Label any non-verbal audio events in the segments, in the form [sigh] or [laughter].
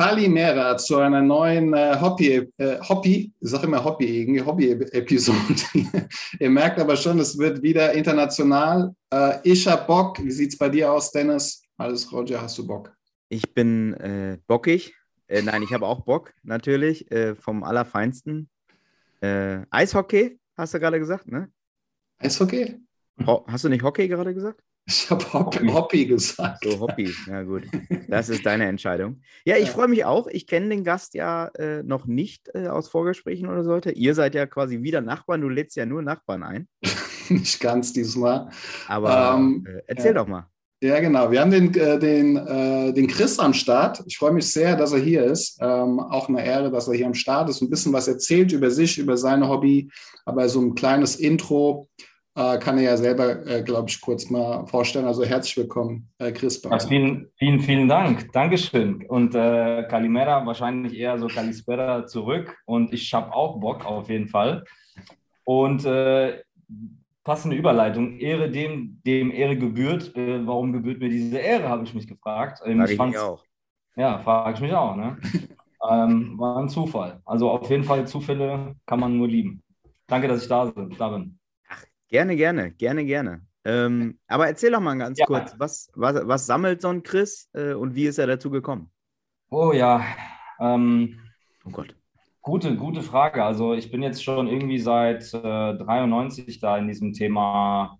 Kalimera zu einer neuen äh, Hobby, äh, Hobby, ich sage immer Hobby, irgendwie Hobby-Episode. [laughs] Ihr merkt aber schon, es wird wieder international. Äh, ich habe Bock. Wie sieht es bei dir aus, Dennis? Alles, Roger, hast du Bock? Ich bin äh, bockig. Äh, nein, ich habe auch Bock, natürlich, äh, vom Allerfeinsten. Eishockey, hast du gerade gesagt, ne? Eishockey? Ho hast du nicht Hockey gerade gesagt? Ich habe Hoppy, Hoppy gesagt. So, Hoppy, ja gut. Das ist deine Entscheidung. Ja, ich ja. freue mich auch. Ich kenne den Gast ja äh, noch nicht äh, aus Vorgesprächen oder sollte. Ihr seid ja quasi wieder Nachbarn. Du lädst ja nur Nachbarn ein. [laughs] nicht ganz diesmal. Aber ähm, äh, erzähl doch mal. Ja, genau. Wir haben den, äh, den, äh, den Chris am Start. Ich freue mich sehr, dass er hier ist. Ähm, auch eine Ehre, dass er hier am Start ist. Ein bisschen was erzählt über sich, über seine Hobby. Aber so ein kleines Intro kann er ja selber, äh, glaube ich, kurz mal vorstellen. Also herzlich willkommen, äh, Chris. Ja, vielen, vielen, vielen Dank. Dankeschön. Und äh, Kalimera wahrscheinlich eher so Kalispera zurück. Und ich habe auch Bock auf jeden Fall. Und äh, passende Überleitung. Ehre dem, dem Ehre gebührt. Äh, warum gebührt mir diese Ehre, habe ich mich gefragt. Ähm, ich, ich mich auch. Ja, frage ich mich auch. Ne? [laughs] ähm, war ein Zufall. Also auf jeden Fall Zufälle kann man nur lieben. Danke, dass ich da, da bin. Gerne, gerne, gerne, gerne. Ähm, aber erzähl doch mal ganz ja. kurz, was, was, was sammelt so ein Chris äh, und wie ist er dazu gekommen? Oh ja. Ähm, oh Gott. Gute, gute Frage. Also ich bin jetzt schon irgendwie seit äh, 93 da in diesem Thema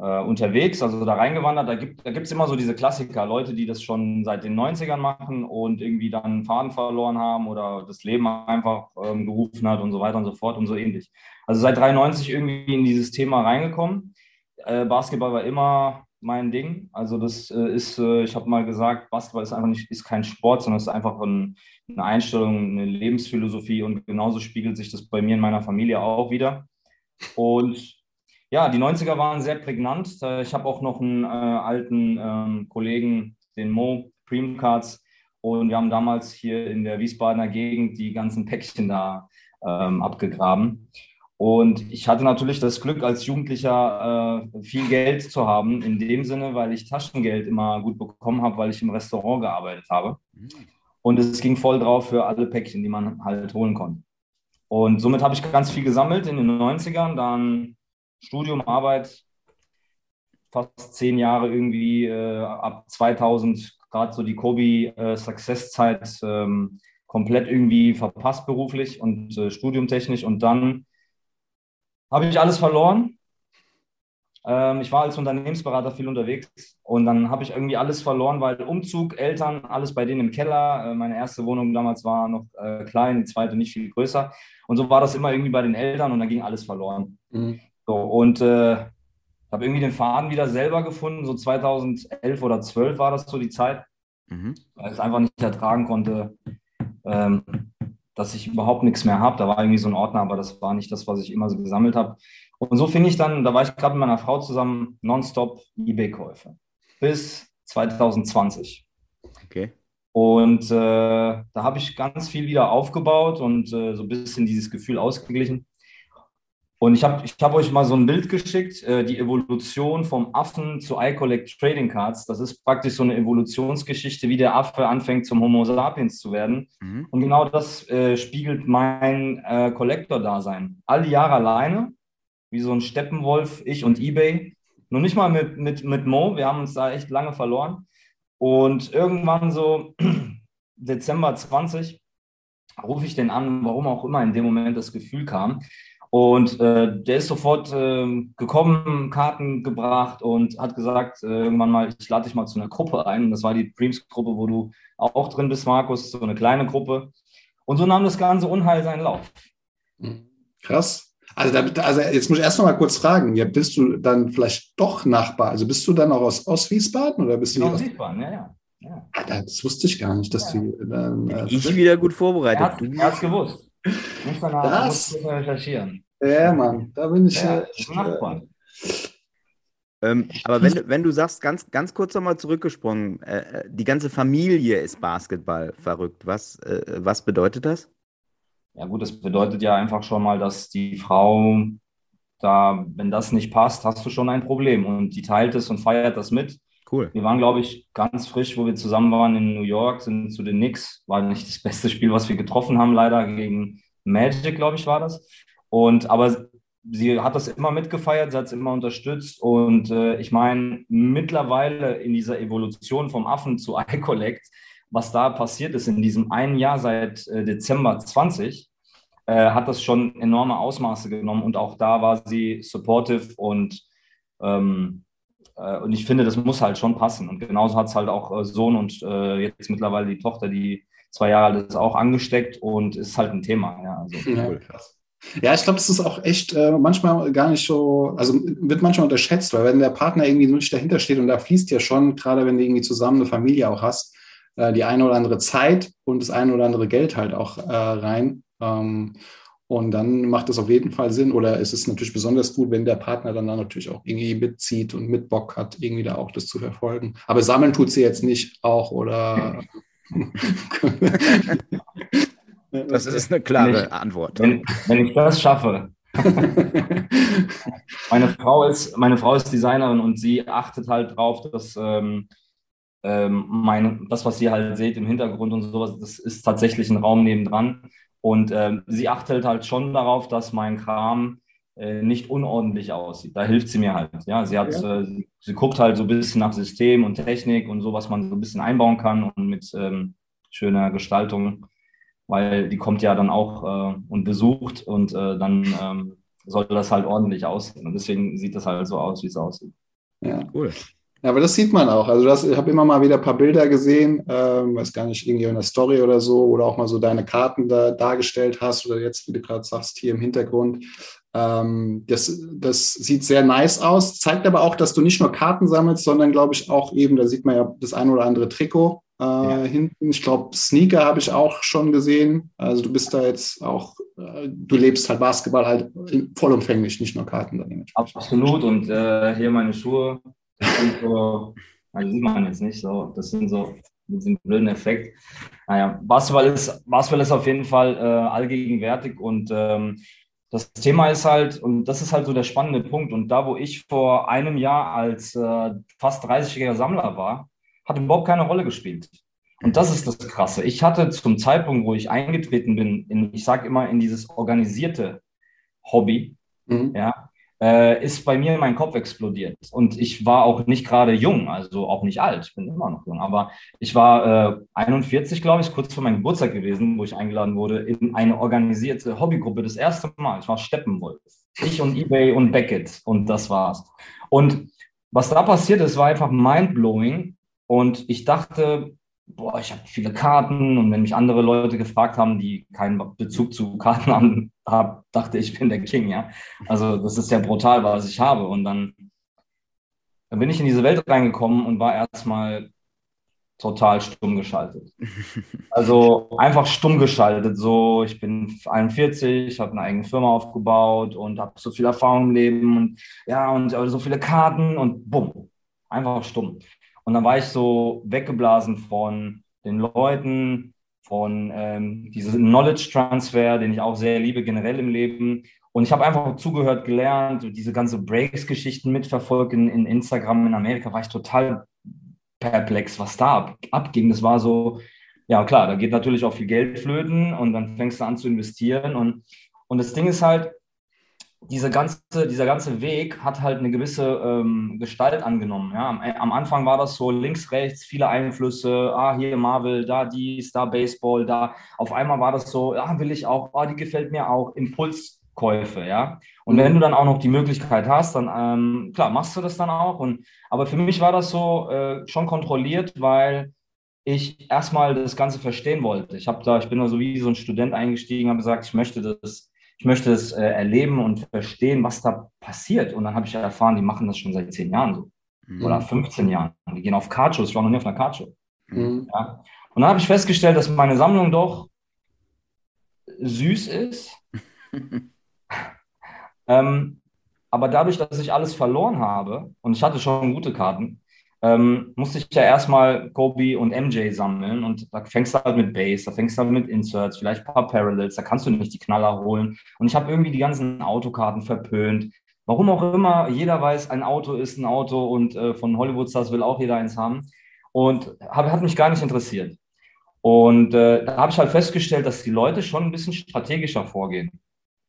äh, unterwegs, also da reingewandert. Da gibt es da immer so diese Klassiker, Leute, die das schon seit den 90ern machen und irgendwie dann Faden verloren haben oder das Leben einfach ähm, gerufen hat und so weiter und so fort und so ähnlich. Also seit 93 irgendwie in dieses Thema reingekommen. Äh, Basketball war immer mein Ding. Also das äh, ist, äh, ich habe mal gesagt, Basketball ist einfach nicht, ist kein Sport, sondern es ist einfach ein, eine Einstellung, eine Lebensphilosophie und genauso spiegelt sich das bei mir in meiner Familie auch wieder. Und ja, die 90er waren sehr prägnant. Äh, ich habe auch noch einen äh, alten ähm, Kollegen, den Mo Prime Cards, und wir haben damals hier in der Wiesbadener Gegend die ganzen Päckchen da ähm, abgegraben. Und ich hatte natürlich das Glück, als Jugendlicher äh, viel Geld zu haben, in dem Sinne, weil ich Taschengeld immer gut bekommen habe, weil ich im Restaurant gearbeitet habe. Und es ging voll drauf für alle Päckchen, die man halt holen konnte. Und somit habe ich ganz viel gesammelt in den 90ern, dann Studium, Arbeit, fast zehn Jahre irgendwie, äh, ab 2000, gerade so die Kobi-Success-Zeit, äh, ähm, komplett irgendwie verpasst beruflich und äh, studiumtechnisch. Und dann habe ich alles verloren. Ähm, ich war als Unternehmensberater viel unterwegs und dann habe ich irgendwie alles verloren, weil Umzug, Eltern, alles bei denen im Keller. Äh, meine erste Wohnung damals war noch äh, klein, die zweite nicht viel größer. Und so war das immer irgendwie bei den Eltern und dann ging alles verloren. Mhm. So, und äh, habe irgendwie den Faden wieder selber gefunden. So 2011 oder 12 war das so die Zeit, mhm. weil ich es einfach nicht ertragen konnte, ähm, dass ich überhaupt nichts mehr habe. Da war irgendwie so ein Ordner, aber das war nicht das, was ich immer so gesammelt habe. Und so finde ich dann, da war ich gerade mit meiner Frau zusammen, nonstop eBay-Käufe bis 2020. Okay. Und äh, da habe ich ganz viel wieder aufgebaut und äh, so ein bisschen dieses Gefühl ausgeglichen. Und ich habe ich hab euch mal so ein Bild geschickt, äh, die Evolution vom Affen zu iCollect Trading Cards. Das ist praktisch so eine Evolutionsgeschichte, wie der Affe anfängt zum Homo sapiens zu werden. Mhm. Und genau das äh, spiegelt mein äh, Collector-Dasein. All die Jahre alleine, wie so ein Steppenwolf, ich und eBay. Nur nicht mal mit, mit, mit Mo, wir haben uns da echt lange verloren. Und irgendwann so [clears throat] Dezember 20 rufe ich den an, warum auch immer in dem Moment das Gefühl kam. Und äh, der ist sofort äh, gekommen, Karten gebracht und hat gesagt, äh, irgendwann mal, ich lade dich mal zu einer Gruppe ein. Und das war die Dreams-Gruppe, wo du auch drin bist, Markus, so eine kleine Gruppe. Und so nahm das ganze Unheil seinen Lauf. Hm. Krass. Also, da, also jetzt muss ich erst noch mal kurz fragen, ja, bist du dann vielleicht doch Nachbar? Also bist du dann auch aus, aus Wiesbaden oder bist du aus Wiesbaden, ja, ja. ja. Alter, das wusste ich gar nicht, dass ja. du dann. Äh, ich wieder gut vorbereitet. Er hat es gewusst. Muss danach das, muss recherchieren. Ja, Mann, da bin ich. Ja, echt, Nachbarn. Ähm, aber wenn, du- wenn du sagst, ganz, ganz kurz nochmal zurückgesprungen, äh, äh, die ganze Familie ist Basketball verrückt. Was, äh, was bedeutet das? Ja, gut, das bedeutet ja einfach schon mal, dass die Frau da, wenn das nicht passt, hast du schon ein Problem. Und die teilt es und feiert das mit. Cool. Wir waren, glaube ich, ganz frisch, wo wir zusammen waren in New York, sind zu den Knicks. War nicht das beste Spiel, was wir getroffen haben, leider gegen Magic, glaube ich, war das. Und aber sie hat das immer mitgefeiert, sie hat es immer unterstützt. Und äh, ich meine, mittlerweile in dieser Evolution vom Affen zu [laughs] iCollect, was da passiert ist in diesem einen Jahr seit äh, Dezember 20, äh, hat das schon enorme Ausmaße genommen. Und auch da war sie supportive und ähm, äh, und ich finde, das muss halt schon passen. Und genauso hat es halt auch äh, Sohn und äh, jetzt mittlerweile die Tochter, die zwei Jahre alt ist, auch angesteckt und ist halt ein Thema. Ja, also, [laughs] Ja, krass. Ja, ich glaube, das ist auch echt äh, manchmal gar nicht so, also wird manchmal unterschätzt, weil wenn der Partner irgendwie nicht dahinter steht und da fließt ja schon, gerade wenn du irgendwie zusammen eine Familie auch hast, äh, die eine oder andere Zeit und das eine oder andere Geld halt auch äh, rein. Ähm, und dann macht es auf jeden Fall Sinn. Oder es ist natürlich besonders gut, wenn der Partner dann, dann natürlich auch irgendwie mitzieht und mit Bock hat, irgendwie da auch das zu verfolgen. Aber sammeln tut sie jetzt nicht auch oder. [laughs] Das ist eine klare Nicht. Antwort. wenn, wenn ich das schaffe, [laughs] meine Frau ist, meine Frau ist Designerin und sie achtet halt drauf, dass ähm, ähm, meine, das, was ihr halt seht im Hintergrund und sowas, das ist tatsächlich ein Raum nebendran. Und ähm, sie achtet halt schon darauf, dass mein Kram äh, nicht unordentlich aussieht. Da hilft sie mir halt. Ja, sie hat, Ja. äh, sie, sie guckt halt so ein bisschen nach System und Technik und so, was man so ein bisschen einbauen kann und mit ähm, schöner Gestaltung weil die kommt ja dann auch äh, und besucht und äh, dann ähm, soll das halt ordentlich aussehen. Und deswegen sieht das halt so aus, wie es aussieht. Ja. Cool. Ja, aber das sieht man auch. Also das, ich habe immer mal wieder ein paar Bilder gesehen, ähm, weiß gar nicht, irgendwie in der Story oder so, oder auch mal so deine Karten da dargestellt hast oder jetzt, wie du gerade sagst, hier im Hintergrund. Ähm, das, das sieht sehr nice aus, zeigt aber auch, dass du nicht nur Karten sammelst, sondern glaube ich auch eben, da sieht man ja das ein oder andere Trikot äh, Ja. hinten. Ich glaube, Sneaker habe ich auch schon gesehen. Also du bist da jetzt auch, äh, du lebst halt Basketball halt vollumfänglich, nicht nur Karten. Absolut. Und äh, hier meine Schuhe, das sind so, also sieht man jetzt nicht so, das sind so mit diesem blöden Effekt. Naja, Basketball ist, Basketball ist auf jeden Fall äh, allgegenwärtig und ähm, das Thema ist halt, und das ist halt so der spannende Punkt. Und da, wo ich vor einem Jahr als äh, fast 30-jähriger Sammler war, hat überhaupt keine Rolle gespielt. Und das ist das Krasse. Ich hatte zum Zeitpunkt, wo ich eingetreten bin, in, ich sage immer, in dieses organisierte Hobby, Mhm. ja, äh, ist bei mir mein Kopf explodiert. Und ich war auch nicht gerade jung, also auch nicht alt, ich bin immer noch jung, aber ich war äh, 41, glaube ich, kurz vor meinem Geburtstag gewesen, wo ich eingeladen wurde in eine organisierte Hobbygruppe, das erste Mal. Ich war Steppenwolf. Ich und eBay und Beckett und das war's. Und was da passiert ist, war einfach mindblowing. Und ich dachte, boah, ich habe viele Karten und wenn mich andere Leute gefragt haben, die keinen Bezug zu Karten haben, hab, dachte ich, bin der King, ja. Also das ist ja brutal, was ich habe. Und dann, dann bin ich in diese Welt reingekommen und war erstmal total stumm geschaltet. [laughs] Also einfach stumm geschaltet. So, ich bin 41, habe eine eigene Firma aufgebaut und habe so viel Erfahrung im Leben und ja, und so viele Karten und bumm, einfach stumm. Und dann war ich so weggeblasen von den Leuten, von ähm, diesem Knowledge Transfer, den ich auch sehr liebe, generell im Leben. Und ich habe einfach zugehört, gelernt, diese ganze Breaks-Geschichten mitverfolgt in, in Instagram in Amerika, war ich total perplex, was da ab, abging. Das war so, ja klar, da geht natürlich auch viel Geld flöten und dann fängst du an zu investieren. Und, und das Ding ist halt, diese ganze, dieser ganze Weg hat halt eine gewisse ähm, Gestalt angenommen. Ja? Am, am, Anfang war das so links, rechts, viele Einflüsse, ah, hier Marvel, da dies, da Baseball, da. Auf einmal war das so, ja, will ich auch, ah, die gefällt mir auch, Impulskäufe, ja. Und wenn du dann auch noch die Möglichkeit hast, dann, ähm, klar, machst du das dann auch. Und, aber für mich war das so äh, schon kontrolliert, weil ich erstmal das Ganze verstehen wollte. Ich habe da, ich bin da so wie so ein Student eingestiegen, habe gesagt, ich möchte das ich möchte es äh, erleben und verstehen, was da passiert. Und dann habe ich erfahren, die machen das schon seit zehn Jahren so. Mhm. Oder 15 Jahren. Die gehen auf Cardshows. Ich war noch nie auf einer Cardshow. Mhm. Ja. Und dann habe ich festgestellt, dass meine Sammlung doch süß ist. [laughs] Ähm, aber dadurch, dass ich alles verloren habe und ich hatte schon gute Karten, ähm, musste ich ja erstmal Kobe und MJ sammeln und da fängst du halt mit Base, da fängst du halt mit Inserts, vielleicht ein paar Parallels, da kannst du nicht die Knaller holen. Und ich habe irgendwie die ganzen Autokarten verpönt. Warum auch immer, jeder weiß, ein Auto ist ein Auto und äh, von Hollywood-Stars will auch jeder eins haben. Und hab, hat mich gar nicht interessiert. Und äh, da habe ich halt festgestellt, dass die Leute schon ein bisschen strategischer vorgehen.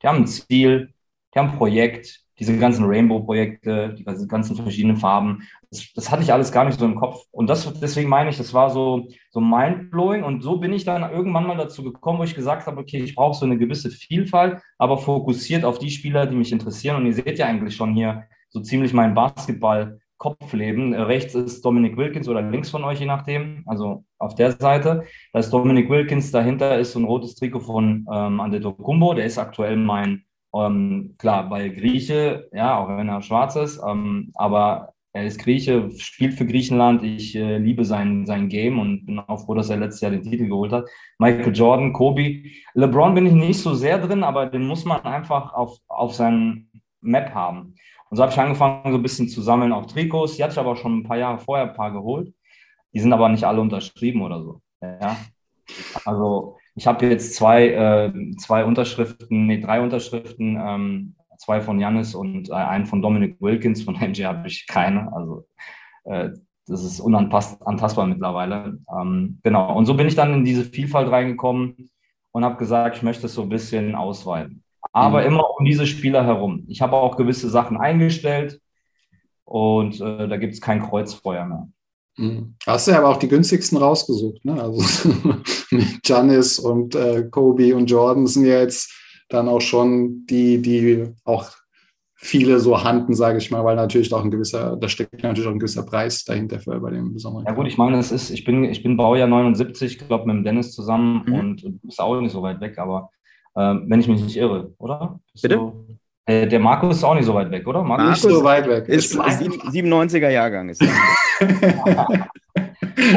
Die haben ein Ziel, die haben ein Projekt, diese ganzen Rainbow-Projekte, die ganzen verschiedenen Farben, das, das, hatte ich alles gar nicht so im Kopf. Und das, deswegen meine ich, das war so, so mind-blowing. Und so bin ich dann irgendwann mal dazu gekommen, wo ich gesagt habe, okay, ich brauche so eine gewisse Vielfalt, aber fokussiert auf die Spieler, die mich interessieren. Und ihr seht ja eigentlich schon hier so ziemlich mein Basketball-Kopfleben. Rechts ist Dominic Wilkins oder links von euch, je nachdem. Also auf der Seite. Da ist Dominic Wilkins, dahinter ist so ein rotes Trikot von ähm, Antetokounmpo. Der ist aktuell mein ähm, klar, weil Grieche, ja, auch wenn er schwarz ist, ähm, aber er ist Grieche, spielt für Griechenland. Ich äh, liebe sein, sein Game und bin auch froh, dass er letztes Jahr den Titel geholt hat. Michael Jordan, Kobe. LeBron bin ich nicht so sehr drin, aber den muss man einfach auf, auf seinem Map haben. Und so habe ich angefangen, so ein bisschen zu sammeln, auch Trikots. Die hatte ich aber schon ein paar Jahre vorher ein paar geholt. Die sind aber nicht alle unterschrieben oder so. Ja. Also ich habe jetzt zwei, äh, zwei Unterschriften, nee, drei Unterschriften, ähm, zwei von Janis und äh, einen von Dominic Wilkins. Von MJ habe ich keine. Also äh, das ist unantastbar mittlerweile. Ähm, genau. Und so bin ich dann in diese Vielfalt reingekommen und habe gesagt, ich möchte es so ein bisschen ausweiten. Aber mhm. immer um diese Spieler herum. Ich habe auch gewisse Sachen eingestellt und äh, da gibt es kein Kreuzfeuer mehr. Mhm. Hast du ja aber auch die günstigsten rausgesucht, ne? Also [laughs] mit Janis und äh, Kobe und Jordan sind ja jetzt dann auch schon die, die auch viele so handen, sage ich mal, weil natürlich auch ein gewisser, da steckt natürlich auch ein gewisser Preis dahinter für bei dem besonderen. Ja gut, ich meine, es ist, ich bin, ich bin Baujahr 79, ich glaube mit dem Dennis zusammen mhm. und du bist auch nicht so weit weg, aber äh, wenn ich mich nicht irre, oder? Bist Bitte? Du, äh, der Markus ist auch nicht so weit weg, oder? Markus, Markus ist so weit weg. Ist, ist 97er Jahrgang ist [laughs]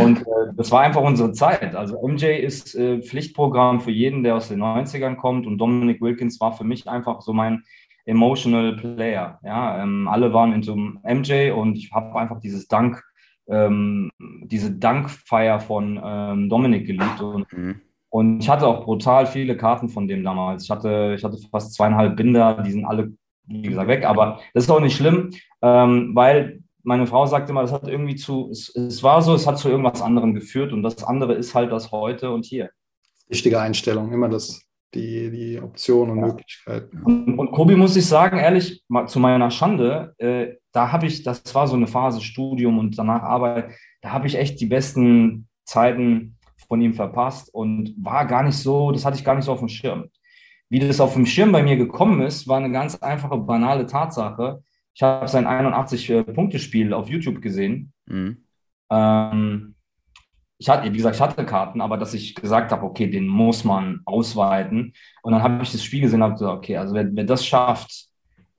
Und äh, das war einfach unsere Zeit. Also MJ ist äh, Pflichtprogramm für jeden, der aus den 90ern kommt. Und Dominic Wilkins war für mich einfach so mein emotional Player. Ja, ähm, alle waren into MJ und ich habe einfach dieses Dank, ähm, diese Dankfeier von ähm, Dominic geliebt. Und, mhm. Und ich hatte auch brutal viele Karten von dem damals. Ich hatte, ich hatte fast zweieinhalb Binder, die sind alle, wie gesagt, weg. Aber das ist auch nicht schlimm, ähm, weil meine Frau sagte immer, das hat irgendwie zu, es, es, war so, es hat zu irgendwas anderem geführt und das andere ist halt das heute und hier. Richtige Einstellung, immer das, die, die Option und ja. Möglichkeiten. Und, und Kobi muss ich sagen, ehrlich, zu meiner Schande, äh, da habe ich, das war so eine Phase Studium und danach Arbeit, da habe ich echt die besten Zeiten von ihm verpasst und war gar nicht so, das hatte ich gar nicht so auf dem Schirm. Wie das auf dem Schirm bei mir gekommen ist, war eine ganz einfache, banale Tatsache ich habe sein 81-Punkte-Spiel auf YouTube gesehen. Mhm. Ähm, ich hatte, wie gesagt, ich hatte Karten, aber dass ich gesagt habe, okay, den muss man ausweiten. Und dann habe ich das Spiel gesehen und habe gesagt, okay, also wer, wer das schafft,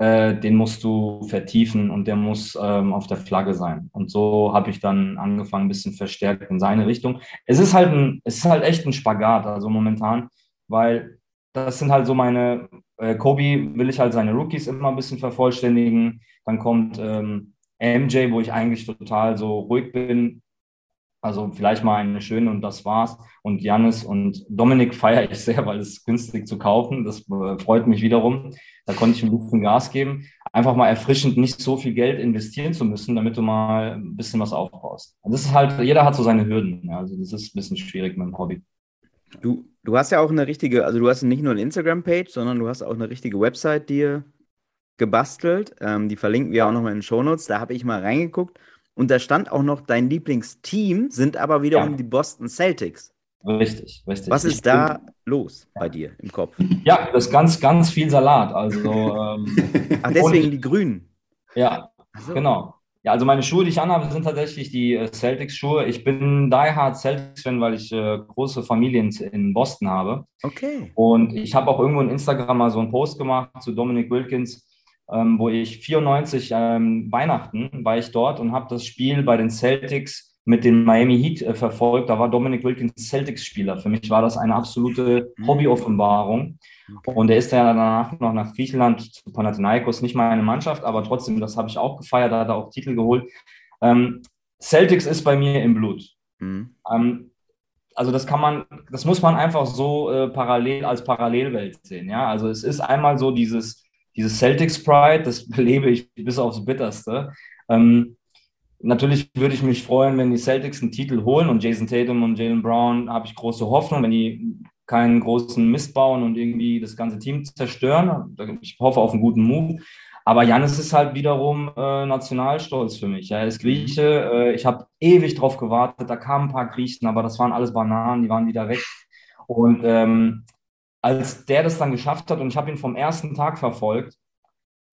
äh, den musst du vertiefen und der muss ähm, auf der Flagge sein. Und so habe ich dann angefangen, ein bisschen verstärkt in seine Richtung. Es ist halt ein, es ist halt echt ein Spagat, also momentan, weil das sind halt so meine, äh, Kobe will ich halt seine Rookies immer ein bisschen vervollständigen. Dann kommt ähm, MJ, wo ich eigentlich total so ruhig bin. Also vielleicht mal eine schöne und das war's. Und Janis und Dominik [laughs] feiere ich sehr, weil es günstig zu kaufen. Das äh, freut mich wiederum. Da konnte ich ein bisschen Gas geben. Einfach mal erfrischend, nicht so viel Geld investieren zu müssen, damit du mal ein bisschen was aufbaust. Und das ist halt, jeder hat so seine Hürden. Also das ist ein bisschen schwierig mit dem Hobby. Du, du hast ja auch eine richtige, also du hast nicht nur eine Instagram-Page, sondern du hast auch eine richtige Website dir gebastelt. Ähm, die verlinken wir auch nochmal in den Shownotes. Da habe ich mal reingeguckt und da stand auch noch, dein Lieblingsteam sind aber wiederum ja. die Boston Celtics. Richtig, richtig. Was ist da los bei dir im Kopf? Ja, das ist ganz, ganz viel Salat. Also, [laughs] ähm, Ach, deswegen die Grünen. Ja, so. genau. Ja, also meine Schuhe, die ich anhabe, sind tatsächlich die äh, Celtics-Schuhe. Ich bin die Hard Celtics-Fan, weil ich äh, große Familien in Boston habe. Okay. Und ich habe auch irgendwo in Instagram mal so einen Post gemacht zu Dominic Wilkins, ähm, wo ich 94 ähm, Weihnachten war ich dort und habe das Spiel bei den Celtics mit den Miami Heat äh, verfolgt, da war Dominic Wilkins Celtics-Spieler. Für mich war das eine absolute mhm. Hobby-Offenbarung. Und er ist ja danach noch nach Griechenland zu Panathinaikos, nicht mal eine Mannschaft, aber trotzdem, das habe ich auch gefeiert, da hat er auch Titel geholt. Ähm, Celtics ist bei mir im Blut. Mhm. Ähm, also das kann man, das muss man einfach so äh, parallel als Parallelwelt sehen. Ja, also es ist einmal so dieses, dieses Celtics Pride, das [laughs] lebe ich bis aufs Bitterste. Ähm, natürlich würde ich mich freuen, wenn die Celtics einen Titel holen und Jason Tatum und Jalen Brown habe ich große Hoffnung, wenn die keinen großen Mist bauen und irgendwie das ganze Team zerstören. Ich hoffe auf einen guten Move. Aber Janis ist halt wiederum äh, Nationalstolz für mich. Er ist Grieche. Äh, ich habe ewig drauf gewartet. Da kamen ein paar Griechen, aber das waren alles Bananen, die waren wieder weg. Und ähm, als der das dann geschafft hat und ich habe ihn vom ersten Tag verfolgt,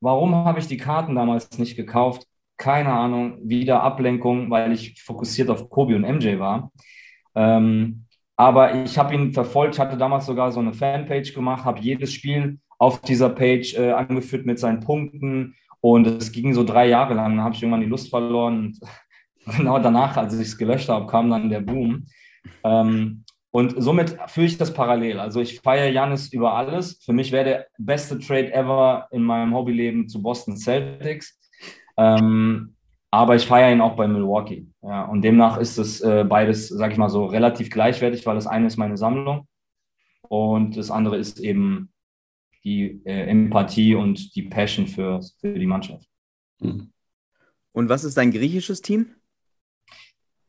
warum habe ich die Karten damals nicht gekauft? Keine Ahnung, wieder Ablenkung, weil ich fokussiert auf Kobi und MJ war. Ähm, aber ich habe ihn verfolgt, hatte damals sogar so eine Fanpage gemacht, habe jedes Spiel auf dieser Page äh, angeführt mit seinen Punkten. Und es ging so drei Jahre lang. Dann habe ich irgendwann die Lust verloren. Und [laughs] genau danach, als ich es gelöscht habe, kam dann der Boom. Ähm, und somit führe ich das parallel. Also ich feiere Janis über alles. Für mich wäre der beste Trade ever in meinem Hobbyleben zu Boston Celtics. Ähm, aber ich feiere ihn auch bei Milwaukee. Ja, und demnach ist es äh, beides, sage ich mal so, relativ gleichwertig, weil das eine ist meine Sammlung und das andere ist eben die äh, Empathie und die Passion für, für die Mannschaft. Mhm. Und was ist dein griechisches Team?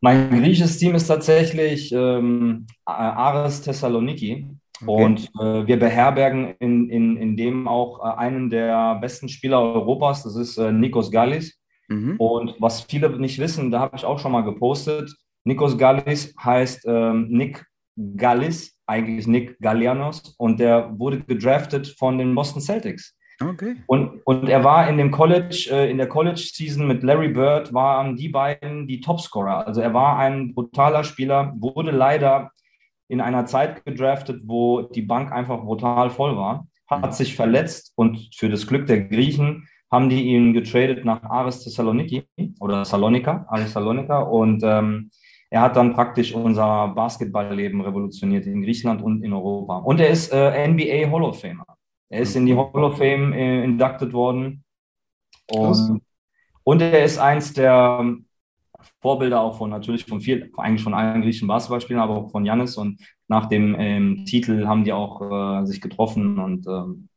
Mein griechisches Team ist tatsächlich ähm, Ares Thessaloniki. Okay. Und äh, wir beherbergen in, in, in dem auch äh, einen der besten Spieler Europas, das ist äh, Nikos Gallis. Mhm. Und was viele nicht wissen, da habe ich auch schon mal gepostet, Nikos Gallis heißt ähm, Nick Gallis, eigentlich Nick Gallianos, und der wurde gedraftet von den Boston Celtics. Okay. Und, und er war in dem College, äh, in der College-Season mit Larry Bird, waren die beiden die Topscorer. Also er war ein brutaler Spieler, wurde leider in einer Zeit gedraftet, wo die Bank einfach brutal voll war, hat mhm. sich verletzt und für das Glück der Griechen haben die ihn getradet nach Aris Thessaloniki oder Salonika, Aris Salonika und ähm, er hat dann praktisch unser Basketballleben revolutioniert in Griechenland und in Europa. Und er ist äh, NBA Hall of Famer. Er ist in die Hall of Fame äh, inducted worden. Und, und, er ist eins der Vorbilder auch von natürlich von viel, eigentlich von allen griechischen Basketballspielern, aber auch von Janis. Und nach dem ähm, Titel haben die auch äh, sich getroffen. Und, ähm,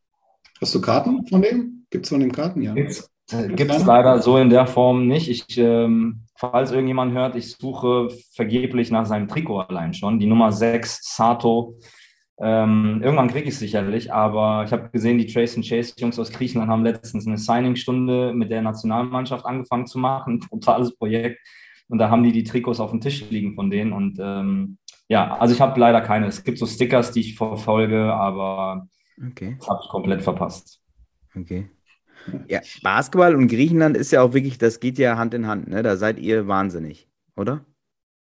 Hast du Karten von dem? Gibt es von dem Karten? Ja. Gibt es leider so in der Form nicht. Ich ähm, falls irgendjemand hört, ich suche vergeblich nach seinem Trikot allein schon. Die Nummer 6, Sato. Ähm, irgendwann kriege ich es sicherlich, aber ich habe gesehen, die Trace and Chase Jungs aus Griechenland haben letztens eine Signing-Stunde mit der Nationalmannschaft angefangen zu machen. Ein [laughs] totales Projekt. Und da haben die die Trikots auf dem Tisch liegen von denen. Und ähm, ja, also ich habe leider keine. Es gibt so Stickers, die ich verfolge, aber okay. habe ich komplett verpasst. Okay. Ja, Basketball und Griechenland ist ja auch wirklich, das geht ja Hand in Hand, ne? Da seid ihr wahnsinnig, oder?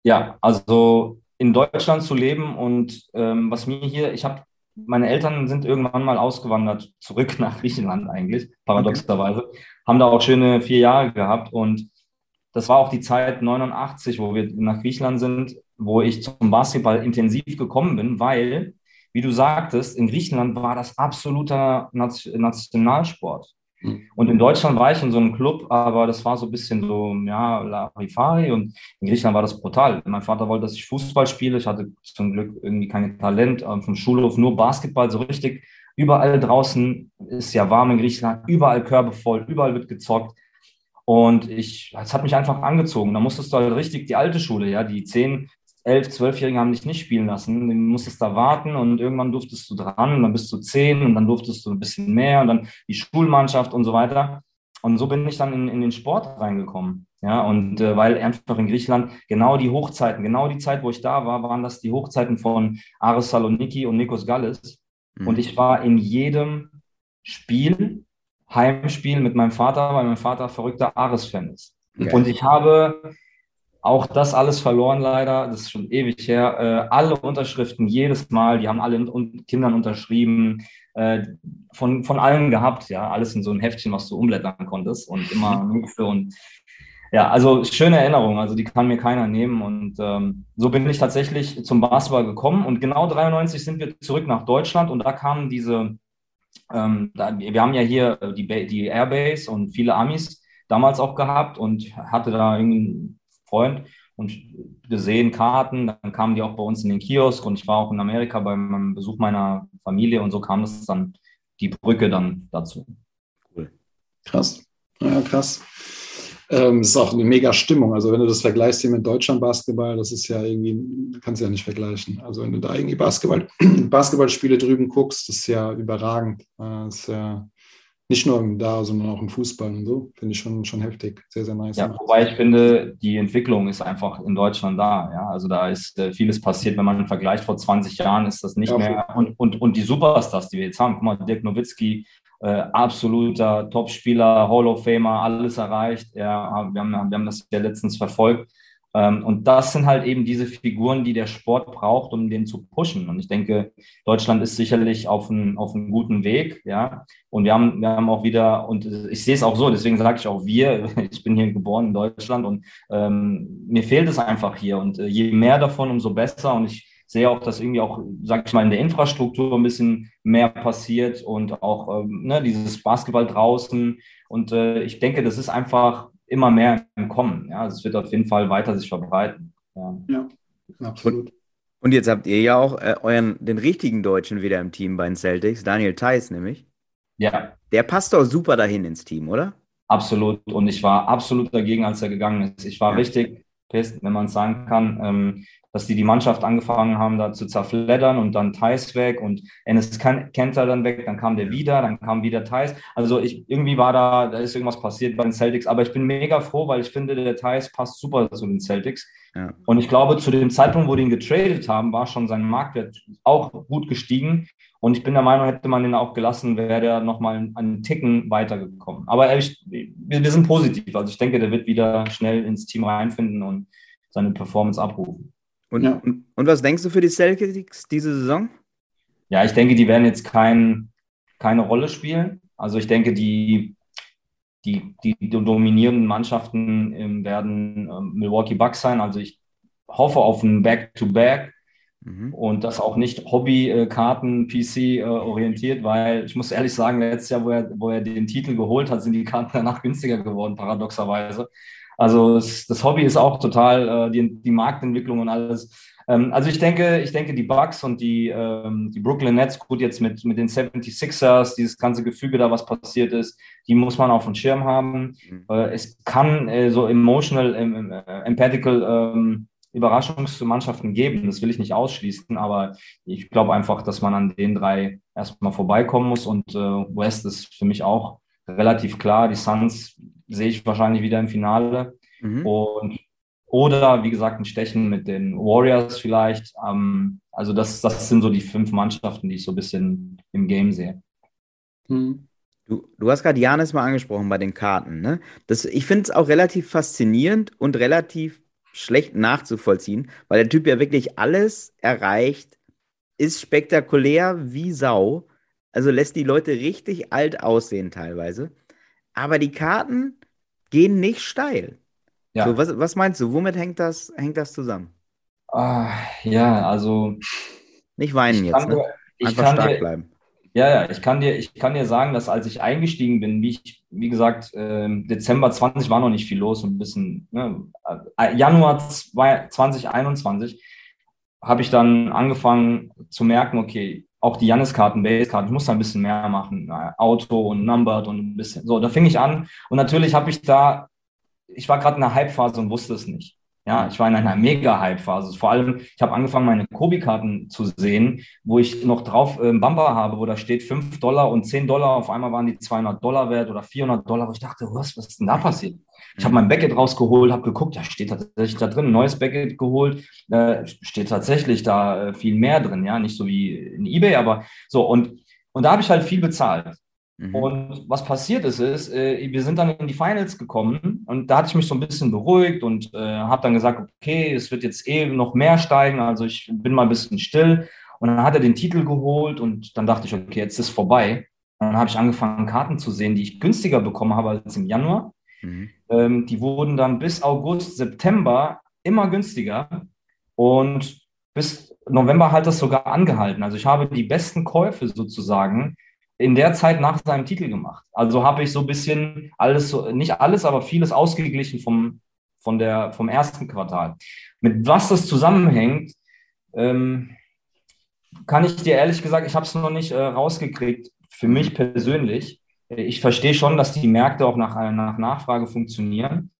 Ja, also in Deutschland zu leben und ähm, was mir hier, ich habe, meine Eltern sind irgendwann mal ausgewandert, zurück [laughs] nach Griechenland eigentlich, paradoxerweise, okay. haben da auch schöne vier Jahre gehabt und das war auch die Zeit 89, wo wir nach Griechenland sind, wo ich zum Basketball intensiv gekommen bin, weil, wie du sagtest, in Griechenland war das absoluter Nationalsport. Mhm. Und in Deutschland war ich in so einem Club, aber das war so ein bisschen so, ja, Larifari und in Griechenland war das brutal. Mein Vater wollte, dass ich Fußball spiele. Ich hatte zum Glück irgendwie kein Talent. Vom Schulhof nur Basketball, so richtig. Überall draußen ist ja warm in Griechenland, überall Körbe voll, überall wird gezockt. Und ich, es hat mich einfach angezogen. Da musstest du halt richtig die alte Schule, ja, die 10, elf, zwölfjährigen haben dich nicht spielen lassen. Du musstest da warten und irgendwann durftest du dran und dann bist du zehn und dann durftest du ein bisschen mehr und dann die Schulmannschaft und so weiter. Und so bin ich dann in, in den Sport reingekommen. Ja, und äh, weil einfach in Griechenland genau die Hochzeiten, genau die Zeit, wo ich da war, waren das die Hochzeiten von Aris Saloniki und Nikos Gallis. Mhm. Und ich war in jedem Spiel, Heimspiel mit meinem Vater, weil mein Vater verrückter Ares-Fan ist. Okay. Und ich habe auch das alles verloren leider, das ist schon ewig her. Äh, alle Unterschriften jedes Mal, die haben alle un Kindern unterschrieben, äh, von, von allen gehabt, ja, alles in so ein Heftchen, was du umblättern konntest und immer [laughs] nächste und Ja, also schöne Erinnerung, also die kann mir keiner nehmen. Und ähm, so bin ich tatsächlich zum Basketball gekommen. Und genau 93 sind wir zurück nach Deutschland und da kamen diese, ähm, da, wir haben ja hier die, die Airbase und viele Amis damals auch gehabt und hatte da einen Freund und gesehen Karten. Dann kamen die auch bei uns in den Kiosk und ich war auch in Amerika beim Besuch meiner Familie und so kam es dann die Brücke dann dazu. Cool. Krass. Ja, krass. Ähm, ist auch eine mega Stimmung. Also wenn du das vergleichst hier mit Deutschland Basketball, das ist ja irgendwie, kannst du ja nicht vergleichen. Also wenn du da irgendwie Basketball, [clears throat] Basketballspiele drüben guckst, das ist ja überragend. Das ist ja nicht nur da, sondern auch im Fußball und so. Finde ich schon, schon heftig. Sehr, sehr nice. Ja, wobei ich finde, die Entwicklung ist einfach in Deutschland da. Ja? Also da ist äh, vieles passiert. Wenn man vergleicht vor 20 Jahren, ist das nicht ja, mehr. Und, und, und die Superstars, die wir jetzt haben, guck mal, Dirk Nowitzki, äh, absoluter Topspieler, Hall of Famer, alles erreicht. Ja, wir, haben, wir haben das ja letztens verfolgt. Ähm, und das sind halt eben diese Figuren, die der Sport braucht, um den zu pushen. Und ich denke, Deutschland ist sicherlich auf einem auf einem guten Weg. Ja, und wir haben, wir haben auch wieder, und ich sehe es auch so, deswegen sage ich auch wir, [laughs] ich bin hier geboren in Deutschland und ähm, mir fehlt es einfach hier. Und äh, je mehr davon, umso besser. Und ich sehe auch, dass irgendwie auch, sag ich mal, in der Infrastruktur ein bisschen mehr passiert und auch ähm, ne, dieses Basketball draußen. Und äh, ich denke, das ist einfach immer mehr im Kommen. Ja, es wird auf jeden Fall weiter sich verbreiten. Ja, ja absolut. Und jetzt habt ihr ja auch äh, euren, den richtigen Deutschen wieder im Team bei den Celtics, Daniel Theiss nämlich. Ja. Der passt doch super dahin ins Team, oder? Absolut. Und ich war absolut dagegen, als er gegangen ist. Ich war ja. richtig pisst, wenn man es sagen kann. Ähm, dass die die Mannschaft angefangen haben, da zu zerfleddern und dann Thais weg und Enes Kenter dann weg, dann kam der wieder, dann kam wieder Thais. Also ich, irgendwie war da, da ist irgendwas passiert bei den Celtics, aber ich bin mega froh, weil ich finde, der Thais passt super zu den Celtics. Ja. Und ich glaube, zu dem Zeitpunkt, wo die ihn getradet haben, war schon sein Marktwert auch gut gestiegen. Und ich bin der Meinung, hätte man ihn auch gelassen, wäre der nochmal einen Ticken weitergekommen. Aber ich, wir, wir sind positiv. Also ich denke, der wird wieder schnell ins Team reinfinden und seine Performance abrufen. Und, ja. und, und, was denkst du für die Celtics diese Saison? Ja, ich denke, die werden jetzt kein, keine Rolle spielen. Also ich denke, die, die, die, dominierenden Mannschaften ähm, werden ähm, Milwaukee Bucks sein. Also ich hoffe auf ein Back-to-Back mhm. und das auch nicht Hobby-Karten-PC äh, orientiert, weil ich muss ehrlich sagen, letztes Jahr, wo er, wo er den Titel geholt hat, sind die Karten [laughs] danach günstiger geworden, paradoxerweise. Also es, das Hobby ist auch total äh, die, die Marktentwicklung und alles. Ähm, also ich denke, ich denke, die Bucks und die, ähm, die Brooklyn Nets, gut jetzt mit, mit den 76ers, dieses ganze Gefüge da, was passiert ist, die muss man auf dem Schirm haben. Mhm. Äh, es kann äh, so emotional, äh, empathical ähm, Überraschungsmannschaften geben. Das will ich nicht ausschließen, aber ich glaube einfach, dass man an den drei erstmal vorbeikommen muss und äh, West ist für mich auch relativ klar. Die Suns sehe ich wahrscheinlich wieder im Finale. Mhm. Und, oder wie gesagt, ein Stechen mit den Warriors vielleicht. Ähm, also das, das sind so die fünf Mannschaften, die ich so ein bisschen im Game sehe. Mhm. Du, du hast gerade Janis mal angesprochen bei den Karten. Ne? Das, ich finde es auch relativ faszinierend und relativ schlecht nachzuvollziehen, weil der Typ ja wirklich alles erreicht, ist spektakulär wie Sau. Also lässt die Leute richtig alt aussehen teilweise. Aber die Karten gehen nicht steil. Ja. So, was, was meinst du? Womit hängt das, hängt das zusammen? Ah, ja, also. Nicht weinen jetzt, ne? Einfach stark dir, bleiben. Ja, ja, ich kann, dir, ich kann dir sagen, dass als ich eingestiegen bin, wie ich, wie gesagt, äh, Dezember 20 war noch nicht viel los, ein bisschen, ne, äh, Januar 2021 habe ich dann angefangen zu merken, okay, auch die Jannis-Karten, Base-Karten, ich muss da ein bisschen mehr machen. Auto und Numbered und ein bisschen. So, da fing ich an. Und natürlich habe ich da, ich war gerade in einer Hype-Phase und wusste es nicht. Ja, ich war in einer Mega-Hype-Phase. Vor allem, ich habe angefangen, meine Kobi-Karten zu sehen, wo ich noch drauf äh, Bumper habe, wo da steht 5 Dollar und 10 Dollar. Auf einmal waren die 200 Dollar wert oder 400 Dollar. Wo ich dachte, was, was ist denn da passiert? Ich habe mein Backend rausgeholt, habe geguckt, da steht tatsächlich da drin, ein neues Backend geholt, äh, steht tatsächlich da äh, viel mehr drin, ja, nicht so wie in eBay, aber so und, und da habe ich halt viel bezahlt. Mhm. Und was passiert ist, ist, äh, wir sind dann in die Finals gekommen und da hatte ich mich so ein bisschen beruhigt und äh, habe dann gesagt, okay, es wird jetzt eh noch mehr steigen, also ich bin mal ein bisschen still. Und dann hat er den Titel geholt und dann dachte ich, okay, jetzt ist vorbei. Und dann habe ich angefangen, Karten zu sehen, die ich günstiger bekommen habe als im Januar. Mhm. Ähm, die wurden dann bis August, September immer günstiger und bis November hat das sogar angehalten. Also ich habe die besten Käufe sozusagen in der Zeit nach seinem Titel gemacht. Also habe ich so ein bisschen alles, nicht alles, aber vieles ausgeglichen vom, von der, vom ersten Quartal. Mit was das zusammenhängt, ähm, kann ich dir ehrlich gesagt, ich habe es noch nicht äh, rausgekriegt, für mich persönlich. Ich verstehe schon, dass die Märkte auch nach, nach Nachfrage funktionieren.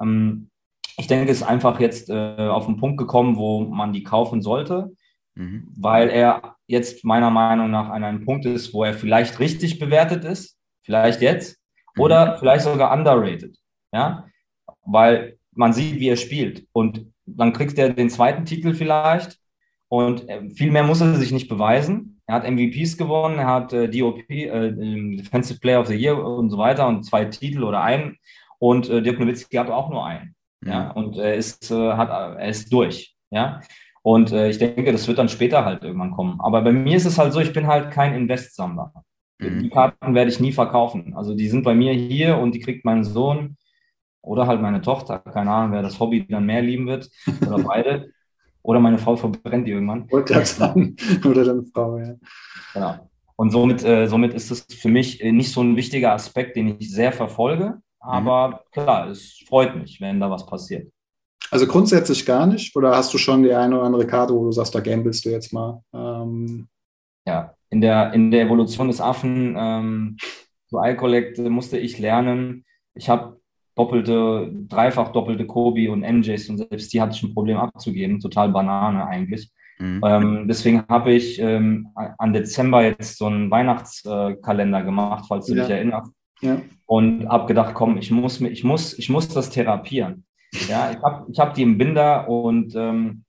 Ähm, ich denke, es ist einfach jetzt äh, auf den Punkt gekommen, wo man die kaufen sollte, mhm. weil er jetzt meiner Meinung nach an einem Punkt ist, wo er vielleicht richtig bewertet ist, vielleicht jetzt, mhm. oder vielleicht sogar underrated. Ja, weil man sieht, wie er spielt. Und dann kriegt er den zweiten Titel vielleicht. Und äh, viel mehr muss er sich nicht beweisen. Er hat MVPs gewonnen, er hat äh, DOP, äh, Defensive Player of the Year und so weiter und zwei Titel oder einen. Und äh, Dirk Nowitzki hat auch nur einen. Mhm. Ja, und er ist, äh, hat, er ist durch. Ja, und äh, ich denke, das wird dann später halt irgendwann kommen. Aber bei mir ist es halt so, ich bin halt kein Investsammler. Mhm. Die Karten werde ich nie verkaufen. Also die sind bei mir hier und die kriegt mein Sohn oder halt meine Tochter. Keine Ahnung, wer das Hobby dann mehr lieben wird. Oder [laughs] beide. oder meine Frau verbrennt die irgendwann. Wollte sagen. [laughs] Oder deine Frau, ja. Genau. Und somit, äh, somit ist es für mich äh, nicht so ein wichtiger Aspekt, den ich sehr verfolge. Aber mhm. klar, es freut mich, wenn da was passiert. Also grundsätzlich gar nicht? Oder hast du schon die eine oder andere Karte, wo du sagst, da gambelst du jetzt mal? Ähm ja, in der, in der Evolution des Affen ähm, zu iCollect musste ich lernen. Ich habe doppelte, dreifach doppelte Kobi und MJs und selbst die hatte ich ein Problem abzugeben. Total Banane eigentlich. Mhm. Ähm, deswegen habe ich ähm, an Dezember jetzt so einen Weihnachtskalender gemacht, falls du ja. dich erinnerst. Ja. Und habe gedacht, komm, ich muss, ich, muss, ich muss das therapieren. Ja, ich habe ich hab die im Binder und ähm,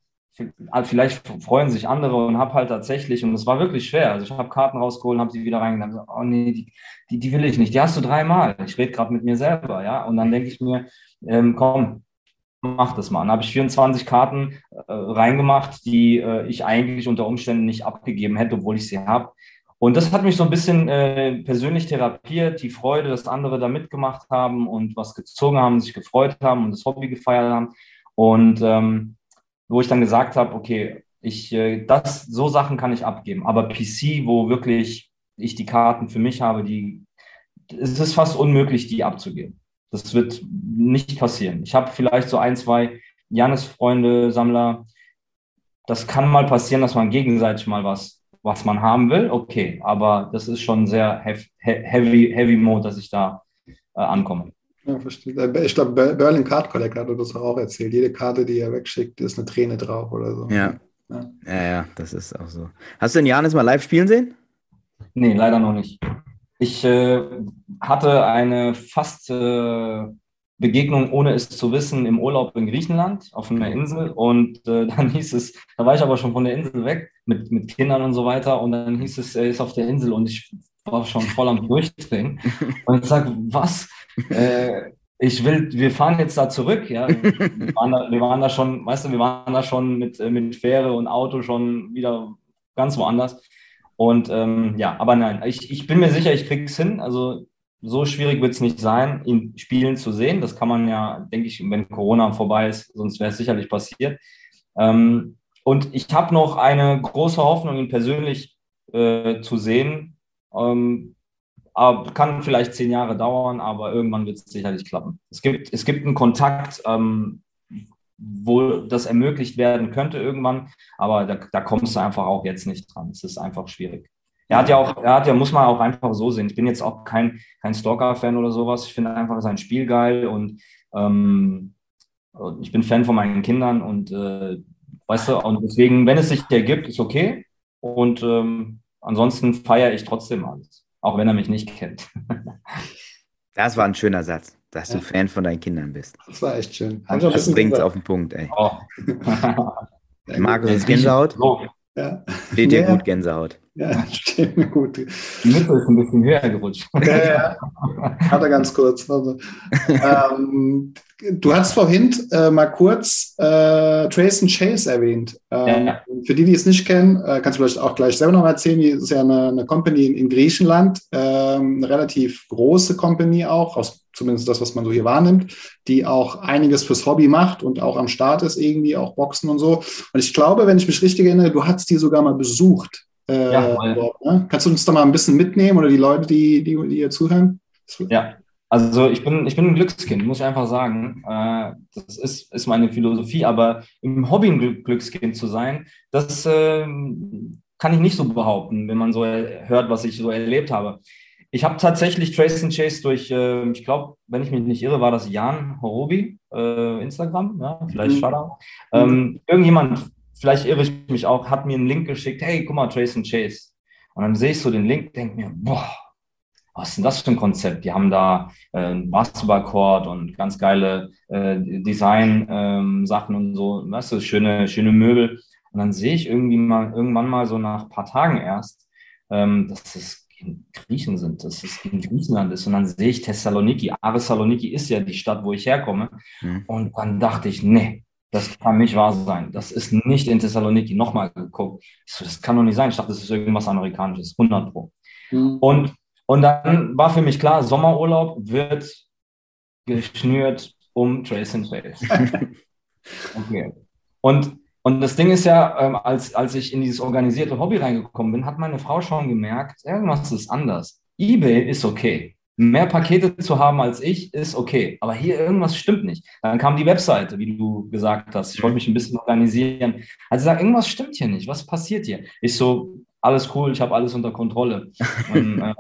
vielleicht freuen sich andere und habe halt tatsächlich, und es war wirklich schwer, also ich habe Karten rausgeholt, habe sie wieder reingenommen, oh nee, die, die, die, will ich nicht, die hast du dreimal, ich rede gerade mit mir selber, ja, und dann denke ich mir, ähm, komm, mach das mal. Dann habe ich 24 Karten äh, reingemacht, die äh, ich eigentlich unter Umständen nicht abgegeben hätte, obwohl ich sie habe. Und das hat mich so ein bisschen äh, persönlich therapiert, die Freude, dass andere da mitgemacht haben und was gezogen haben, sich gefreut haben und das Hobby gefeiert haben. Und ähm, wo ich dann gesagt habe, okay, ich, äh, das, so Sachen kann ich abgeben. Aber PC, wo wirklich ich die Karten für mich habe, die, es ist fast unmöglich, die abzugeben. Das wird nicht passieren. Ich habe vielleicht so ein, zwei Janis-Freunde, Sammler. Das kann mal passieren, dass man gegenseitig mal was was man haben will, okay. Aber das ist schon sehr heavy, heavy Mode, dass ich da äh, ankomme. Ja, verstehe. Äh, ich glaube, Berlin Card Collector hat das auch erzählt. Jede Karte, die er wegschickt, ist eine Träne drauf oder so. Ja. Ja, ja, ja das ist auch so. Hast du den Janis mal live spielen sehen? Nee, leider noch nicht. Ich äh, hatte eine fast äh, Begegnung, ohne es zu wissen, im Urlaub in Griechenland auf einer Insel. Und äh, [laughs] dann hieß es, da war ich aber schon von der Insel weg mit, mit Kindern und so weiter. Und dann hieß es, er ist auf der Insel und ich war schon voll am Durchdrehen. [laughs] Und ich sage, was? Äh, ich will, wir fahren jetzt da zurück, ja. Wir waren da, wir waren da schon, weißt du, wir waren da schon mit, äh, mit Fähre und Auto schon wieder ganz woanders. Und ähm, ja, aber nein, ich, ich bin mir sicher, ich krieg's hin. Also so schwierig wird es nicht sein, ihn spielen zu sehen. Das kann man ja, denke ich, wenn Corona vorbei ist, sonst wäre es sicherlich passiert. Ähm, und ich habe noch eine große Hoffnung, ihn persönlich äh, zu sehen. Ähm, kann vielleicht zehn Jahre dauern, aber irgendwann wird es sicherlich klappen. Es gibt, es gibt einen Kontakt, ähm, wo das ermöglicht werden könnte irgendwann, aber da, da kommst du einfach auch jetzt nicht dran. Es ist einfach schwierig. Er hat ja auch, er hat ja, muss man auch einfach so sehen. Ich bin jetzt auch kein, kein Stalker-Fan oder sowas. Ich finde einfach sein Spiel geil und ähm, ich bin Fan von meinen Kindern und äh, weißt du, und deswegen, wenn es sich ergibt, ist okay. Und ähm, ansonsten feiere ich trotzdem alles, auch wenn er mich nicht kennt. [laughs] das war ein schöner Satz, dass ja. du Fan von deinen Kindern bist. Das war echt schön. Das bringt es auf den Punkt, ey. Oh. [laughs] Markus ist Gänsehaut. So. Ja. Steht dir ja. gut Gänsehaut. Ja, [laughs] steht mir gut. Die Mitte ist ein bisschen höher gerutscht. Ja, ja. Hat er ganz kurz. Also, [laughs] ähm, du hast vorhin äh, mal kurz äh, Trace and Chase erwähnt. Ähm, ja. Für die, die es nicht kennen, äh, kannst du vielleicht auch gleich selber noch mal erzählen. Die ist ja eine, eine Company in, in Griechenland, ähm, eine relativ große Company auch, aus, zumindest das, was man so hier wahrnimmt, die auch einiges fürs Hobby macht und auch am Start ist irgendwie, auch Boxen und so. Und ich glaube, wenn ich mich richtig erinnere, du hast die sogar mal besucht. Äh, ja, dort, ne? Kannst du uns da mal ein bisschen mitnehmen oder die Leute, die, die, die hier zuhören? Ja, also ich bin, ich bin ein Glückskind, muss ich einfach sagen. Äh, das ist, ist meine Philosophie, aber im Hobby ein Glückskind zu sein, das äh, kann ich nicht so behaupten, wenn man so hört, was ich so erlebt habe. Ich habe tatsächlich Trace and Chase durch, äh, ich glaube, wenn ich mich nicht irre, war das Jan Horobi, äh, Instagram, ja, vielleicht mhm. Shoutout. Ähm, irgendjemand vielleicht irre ich mich auch, hat mir einen Link geschickt, hey, guck mal, Trace and Chase. Und dann sehe ich so den Link, denke mir, boah, was ist denn das für ein Konzept? Die haben da äh, einen Basketballcourt und ganz geile äh, Design-Sachen ähm, und so, weißt du, schöne, schöne Möbel. Und dann sehe ich irgendwie mal, irgendwann mal so nach ein paar Tagen erst, ähm, dass es in Griechen sind, dass es in Griechenland ist. Und dann sehe ich Thessaloniki. Ares Saloniki ist ja die Stadt, wo ich herkomme. Mhm. Und dann dachte ich, nee, das kann nicht wahr sein. Das ist nicht in Thessaloniki. Nochmal geguckt. So, das kann doch nicht sein. Ich dachte, das ist irgendwas Amerikanisches. 100 Pro. Mhm. Und, und dann war für mich klar, Sommerurlaub wird geschnürt um Trace and Trace. okay. Und, und das Ding ist ja, ähm, als, als ich in dieses organisierte Hobby reingekommen bin, hat meine Frau schon gemerkt, irgendwas ist anders. eBay ist okay mehr Pakete zu haben als ich, ist okay. Aber hier irgendwas stimmt nicht. Dann kam die Webseite, wie du gesagt hast. Ich wollte mich ein bisschen organisieren. Also sag, irgendwas stimmt hier nicht. Was passiert hier? Ich so, alles cool, ich habe alles unter Kontrolle. Und, [laughs] äh,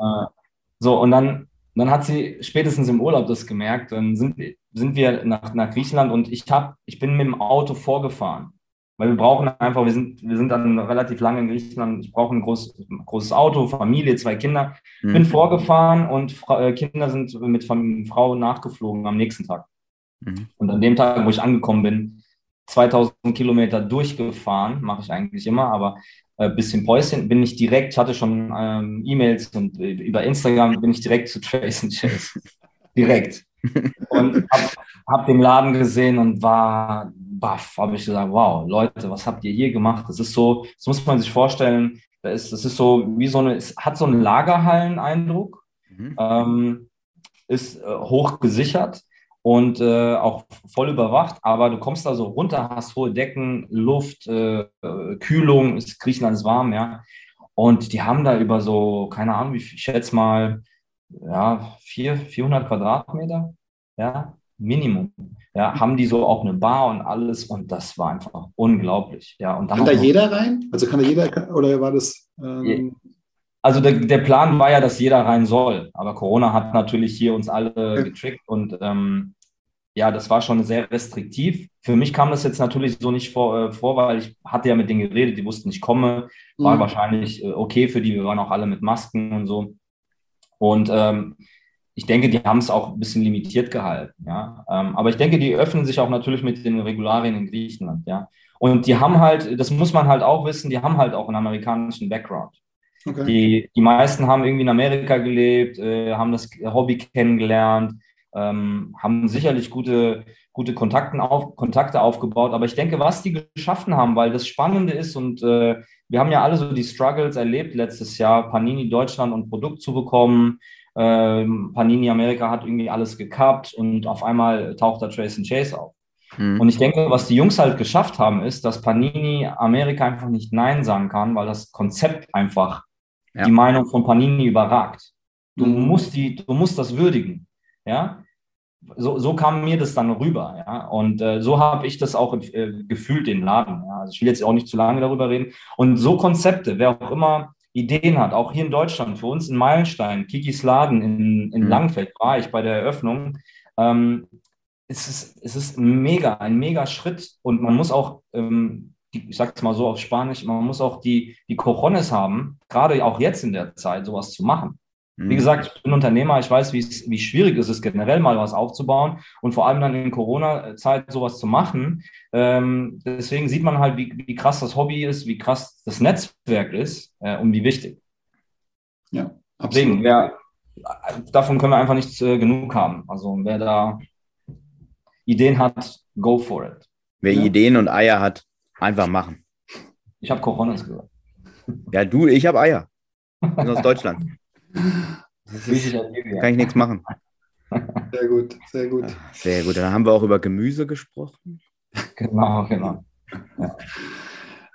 so, und dann, dann hat sie spätestens im Urlaub das gemerkt. Dann sind, sind wir nach, nach Griechenland und ich, hab, ich bin mit dem Auto vorgefahren. Weil wir brauchen einfach, wir sind, wir sind dann relativ lange in Griechenland, ich brauche ein groß, großes Auto, Familie, zwei Kinder. Mhm. Bin vorgefahren und Fra äh, Kinder sind mit Frau nachgeflogen am nächsten Tag. Mhm. Und an dem Tag, wo ich angekommen bin, 2000 Kilometer durchgefahren, mache ich eigentlich immer, aber äh, bisschen Päuschen, bin ich direkt, ich hatte schon ähm, E-Mails und äh, über Instagram bin ich direkt zu Trace and Chase. [laughs] direkt. Und habe hab den Laden gesehen und war baff, habe ich gesagt, wow, Leute, was habt ihr hier gemacht? Das ist so, das muss man sich vorstellen, das ist, das ist so wie so eine, es hat so einen Lagerhallen-Eindruck, mhm. ähm, ist äh, hoch gesichert und äh, auch voll überwacht, aber du kommst da so runter, hast hohe Decken, Luft, äh, Kühlung, ist, Griechenland ist warm, ja. Und die haben da über so, keine Ahnung, ich schätze mal, ja, 400, 400 Quadratmeter, ja, Minimum. Ja, haben die so auch eine Bar und alles und das war einfach unglaublich. Ja, und kann da jeder rein? Also kann da jeder, oder war das? Ähm also der, der Plan war ja, dass jeder rein soll, aber Corona hat natürlich hier uns alle getrickt und ähm, ja, das war schon sehr restriktiv. Für mich kam das jetzt natürlich so nicht vor, äh, vor weil ich hatte ja mit denen geredet, die wussten, ich komme, war mhm. wahrscheinlich äh, okay für die, wir waren auch alle mit Masken und so. Und ähm, ich denke, die haben es auch ein bisschen limitiert gehalten. Ja? Ähm, aber ich denke, die öffnen sich auch natürlich mit den Regularien in Griechenland. Ja? Und die haben halt, das muss man halt auch wissen, die haben halt auch einen amerikanischen Background. Okay. Die, die meisten haben irgendwie in Amerika gelebt, äh, haben das Hobby kennengelernt, ähm, haben sicherlich gute, gute Kontakten auf, Kontakte aufgebaut. Aber ich denke, was die geschaffen haben, weil das Spannende ist und äh, wir haben ja alle so die Struggles erlebt letztes Jahr, Panini Deutschland und Produkt zu bekommen, ähm, Panini Amerika hat irgendwie alles gekappt und auf einmal taucht da Trace and Chase auf. Mhm. Und ich denke, was die Jungs halt geschafft haben, ist, dass Panini Amerika einfach nicht Nein sagen kann, weil das Konzept einfach ja. die Meinung von Panini überragt. Du mhm. musst die, du musst das würdigen. Ja. So, so kam mir das dann rüber, ja. Und äh, so habe ich das auch äh, gefühlt, den Laden. Ja? Also ich will jetzt auch nicht zu lange darüber reden. Und so Konzepte, wer auch immer Ideen hat, auch hier in Deutschland, für uns in Meilenstein, Kikis Laden in, in mhm. Langfeld war ich bei der Eröffnung. Ähm, es, ist, es ist mega, ein mega Schritt und man muss auch, ähm, die, ich sag's mal so auf Spanisch, man muss auch die, die Cojones haben, gerade auch jetzt in der Zeit, sowas zu machen. Wie gesagt, ich bin Unternehmer, ich weiß, wie schwierig es ist, generell mal was aufzubauen und vor allem dann in Corona-Zeit sowas zu machen. Ähm, deswegen sieht man halt, wie, wie, krass das Hobby ist, wie krass das Netzwerk ist äh, und wie wichtig. Ja, absolut. Deswegen, wer, davon können wir einfach nicht äh, genug haben. Also wer da Ideen hat, go for it. Wer ja. Ideen und Eier hat, einfach machen. Ich habe Coronas gesagt. Ja, du, ich habe Eier. Ich bin aus [laughs] Deutschland. Ist, kann ich nichts machen. [laughs] Sehr gut, sehr gut. Sehr gut. Dann haben wir auch über Gemüse gesprochen. Genau, genau. Ja.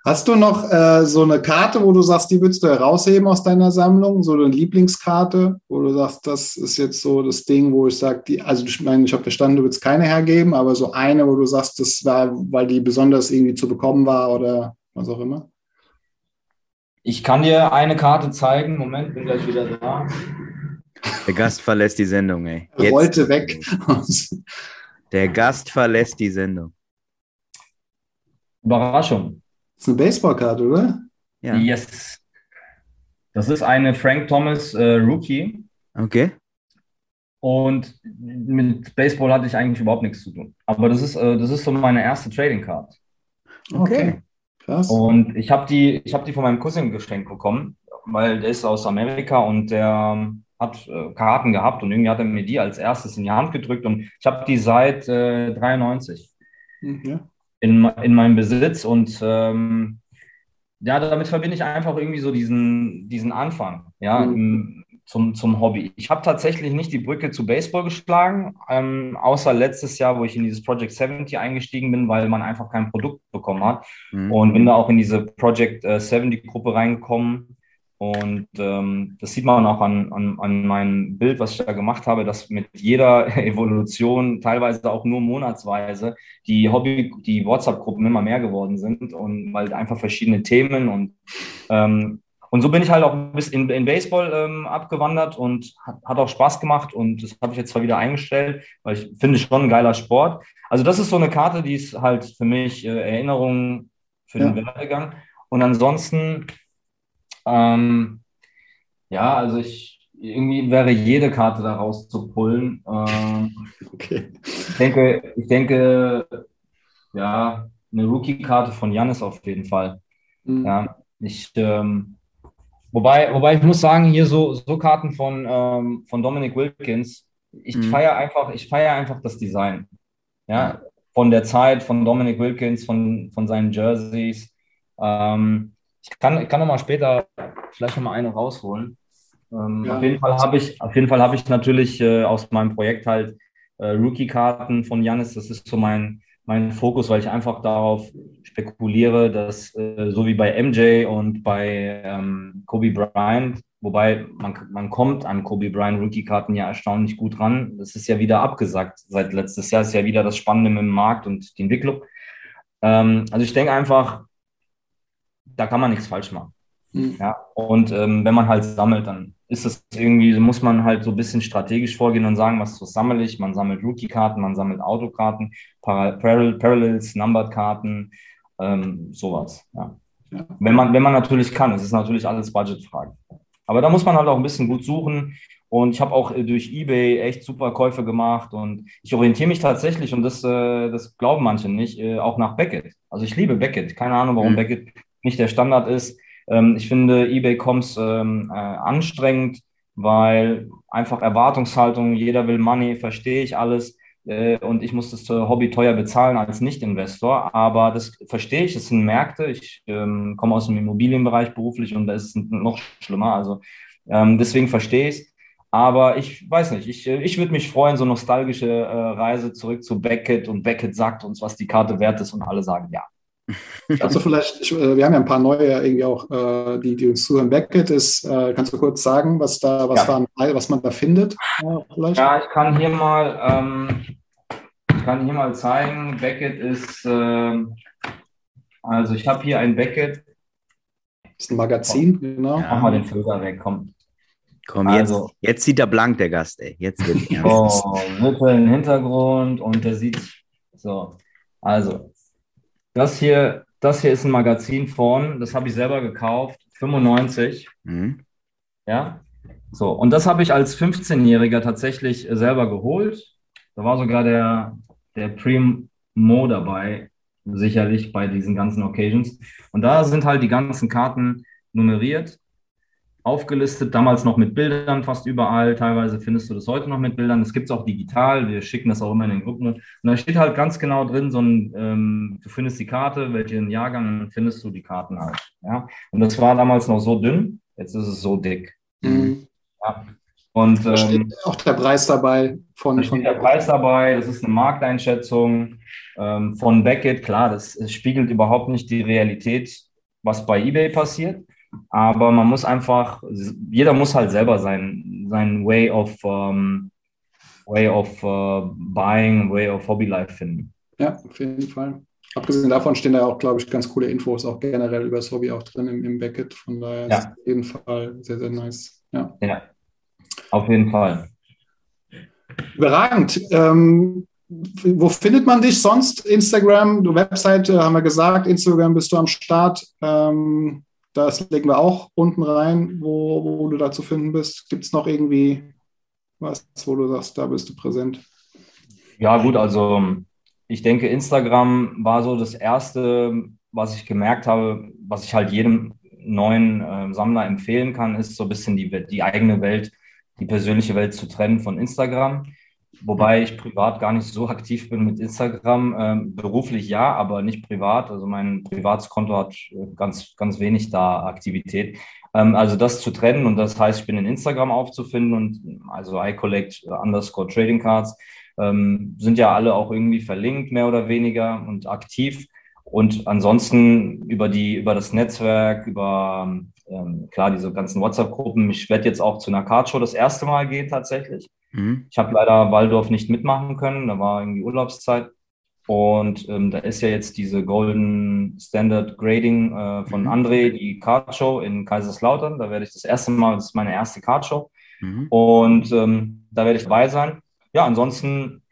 Hast du noch äh, so eine Karte, wo du sagst, die würdest du herausheben aus deiner Sammlung? So eine Lieblingskarte, wo du sagst, das ist jetzt so das Ding, wo ich sage, also ich meine, ich habe verstanden, du würdest keine hergeben, aber so eine, wo du sagst, das war, weil die besonders irgendwie zu bekommen war oder was auch immer? Ich kann dir eine Karte zeigen. Moment, bin gleich wieder da. Der Gast verlässt die Sendung, ey. Jetzt. Rollte weg. [laughs] Der Gast verlässt die Sendung. Überraschung. Das ist eine Baseballkarte, oder? Ja. Yes. Das ist eine Frank Thomas äh, Rookie. Okay. Und mit Baseball hatte ich eigentlich überhaupt nichts zu tun. Aber das ist, äh, das ist so meine erste Trading Card. Okay. Krass. Und ich habe die, hab die von meinem Cousin geschenkt bekommen, weil der ist aus Amerika und der hat äh, Karten gehabt und irgendwie hat er mir die als erstes in die Hand gedrückt und ich habe die seit äh, 93 mhm. in, in meinem Besitz und ähm, ja, damit verbinde ich einfach irgendwie so diesen, diesen Anfang, ja, mhm. im, zum, zum Hobby. Ich habe tatsächlich nicht die Brücke zu Baseball geschlagen, ähm, außer letztes Jahr, wo ich in dieses Project 70 eingestiegen bin, weil man einfach kein Produkt bekommen hat. Mhm. Und bin da auch in diese Project äh, 70 Gruppe reingekommen. Und ähm, das sieht man auch an, an, an meinem Bild, was ich da gemacht habe, dass mit jeder [laughs] Evolution, teilweise auch nur monatsweise, die Hobby, die WhatsApp-Gruppen immer mehr geworden sind und weil einfach verschiedene Themen und ähm, und so bin ich halt auch ein bisschen in, in Baseball ähm, abgewandert und hat, hat, auch Spaß gemacht. Und das habe ich jetzt zwar wieder eingestellt, weil ich finde schon ein geiler Sport. Also das ist so eine Karte, die ist halt für mich äh, Erinnerung für ja. den Werdegang. Und ansonsten, ähm, ja, also ich, irgendwie wäre jede Karte da rauszupullen. Ähm, [laughs] okay. Ich denke, ich denke, ja, eine Rookie-Karte von Janis auf jeden Fall. Mhm. Ja, ich, ähm, Wobei, wobei ich muss sagen, hier so, so Karten von, ähm, von Dominic Wilkins, ich mhm. feiere einfach, ich feiere einfach das Design. Ja, von der Zeit von Dominic Wilkins, von, von seinen Jerseys. Ähm, ich kann, ich kann noch mal später vielleicht noch mal eine rausholen. Ähm, ja. Auf jeden Fall habe ich, auf jeden Fall habe ich natürlich äh, aus meinem Projekt halt äh, Rookie-Karten von Janis. Das ist so mein, mein Fokus, weil ich einfach darauf spekuliere, dass äh, so wie bei MJ und bei ähm, Kobe Bryant, wobei man, man kommt an Kobe Bryant Rookie-Karten ja erstaunlich gut ran. Das ist ja wieder abgesagt. Seit letztes Jahr ist ja wieder das Spannende mit dem Markt und die Entwicklung. Ähm, also ich denke einfach, da kann man nichts falsch machen. Mhm. Ja, und ähm, wenn man halt sammelt, dann ist es irgendwie, muss man halt so ein bisschen strategisch vorgehen und sagen, was, was sammle ich? Man sammelt Rookie-Karten, man sammelt Autokarten, Paral Parallels, Numbered-Karten, ähm, sowas. Ja. ja. Wenn, man, wenn man natürlich kann, es ist natürlich alles Budgetfrage. Aber da muss man halt auch ein bisschen gut suchen. Und ich habe auch äh, durch eBay echt super Käufe gemacht und ich orientiere mich tatsächlich, und das, äh, das glauben manche nicht, äh, auch nach Beckett. Also ich liebe Beckett. Keine Ahnung, warum mhm. Beckett nicht der Standard ist. Ähm, ich finde eBay-Coms ähm, äh, anstrengend, weil einfach Erwartungshaltung, jeder will Money, verstehe ich alles. Äh, und ich muss das Hobby teuer bezahlen als Nicht-Investor. Aber das verstehe ich, es sind Märkte. Ich ähm, komme aus dem Immobilienbereich beruflich und da ist es noch schlimmer. Also ähm, deswegen verstehe ich es. Aber ich weiß nicht, ich, ich würde mich freuen, so nostalgische äh, Reise zurück zu Beckett und Beckett sagt uns, was die Karte wert ist und alle sagen ja. Kannst [laughs] du vielleicht, ich, äh, wir haben ja ein paar neue irgendwie auch, äh, die, die uns zuhören. Beckett ist, äh, kannst du kurz sagen, was da, was ja. da, was man da findet? Vielleicht? Ja, ich kann hier mal, ähm, ich kann hier mal zeigen. Beckett ist, äh, also ich habe hier ein Beckett. Das ist ein Magazin, oh. genau. Ja. Mach mal den Filter weg, komm. Komm, also, jetzt, jetzt sieht er blank, der Gast, ey. Jetzt wird [laughs] Oh, virtuellen Hintergrund und der sieht so. Also, das hier, das hier ist ein Magazin von, das habe ich selber gekauft, 95. Mhm. Ja. So, und das habe ich als 15-Jähriger tatsächlich selber geholt. Da war sogar der, der Primo dabei, sicherlich bei diesen ganzen Occasions. Und da sind halt die ganzen Karten nummeriert aufgelistet, damals noch mit Bildern fast überall. Teilweise findest du das heute noch mit Bildern. Das gibt es auch digital. Wir schicken das auch immer in den Gruppen. Und da steht halt ganz genau drin, so ein, ähm, du findest die Karte, welchen Jahrgang, findest du die Karten halt. Ja? Und das war damals noch so dünn, jetzt ist es so dick. Mhm. Ja. Und, da steht ähm, auch der Preis dabei. Von, da steht der Preis dabei, das ist eine Markteinschätzung ähm, von Beckett. Klar, das, das spiegelt überhaupt nicht die Realität, was bei eBay passiert. Aber man muss einfach, jeder muss halt selber sein, sein Way of, um, way of uh, buying, Way of Hobby Life finden. Ja, auf jeden Fall. Abgesehen davon stehen da auch, glaube ich, ganz coole Infos auch generell über das Hobby auch drin im, im Backend. Von daher ja. ist auf jeden Fall sehr, sehr nice. Ja, ja auf jeden Fall. Überragend. Ähm, wo findet man dich sonst? Instagram, du Webseite, haben wir gesagt, Instagram bist du am Start. Ähm, das legen wir auch unten rein, wo, wo du da zu finden bist. Gibt es noch irgendwie was, wo du sagst, da bist du präsent? Ja, gut, also ich denke, Instagram war so das Erste, was ich gemerkt habe, was ich halt jedem neuen äh, Sammler empfehlen kann, ist so ein bisschen die, die eigene Welt, die persönliche Welt zu trennen von Instagram. Wobei ich privat gar nicht so aktiv bin mit Instagram. Ähm, beruflich ja, aber nicht privat. Also mein Privatskonto hat äh, ganz, ganz wenig da Aktivität. Ähm, also das zu trennen und das heißt, ich bin in Instagram aufzufinden und also iCollect underscore Trading Cards ähm, sind ja alle auch irgendwie verlinkt, mehr oder weniger und aktiv. Und ansonsten über die, über das Netzwerk, über ähm, klar, diese ganzen WhatsApp-Gruppen. Ich werde jetzt auch zu einer Cardshow das erste Mal gehen tatsächlich. Mhm. Ich habe leider Waldorf nicht mitmachen können, da war irgendwie Urlaubszeit. Und ähm, da ist ja jetzt diese Golden Standard Grading äh, von mhm. André, die Cardshow in Kaiserslautern. Da werde ich das erste Mal, das ist meine erste Cardshow. Mhm. Und ähm, da werde ich dabei sein. Ja, ansonsten,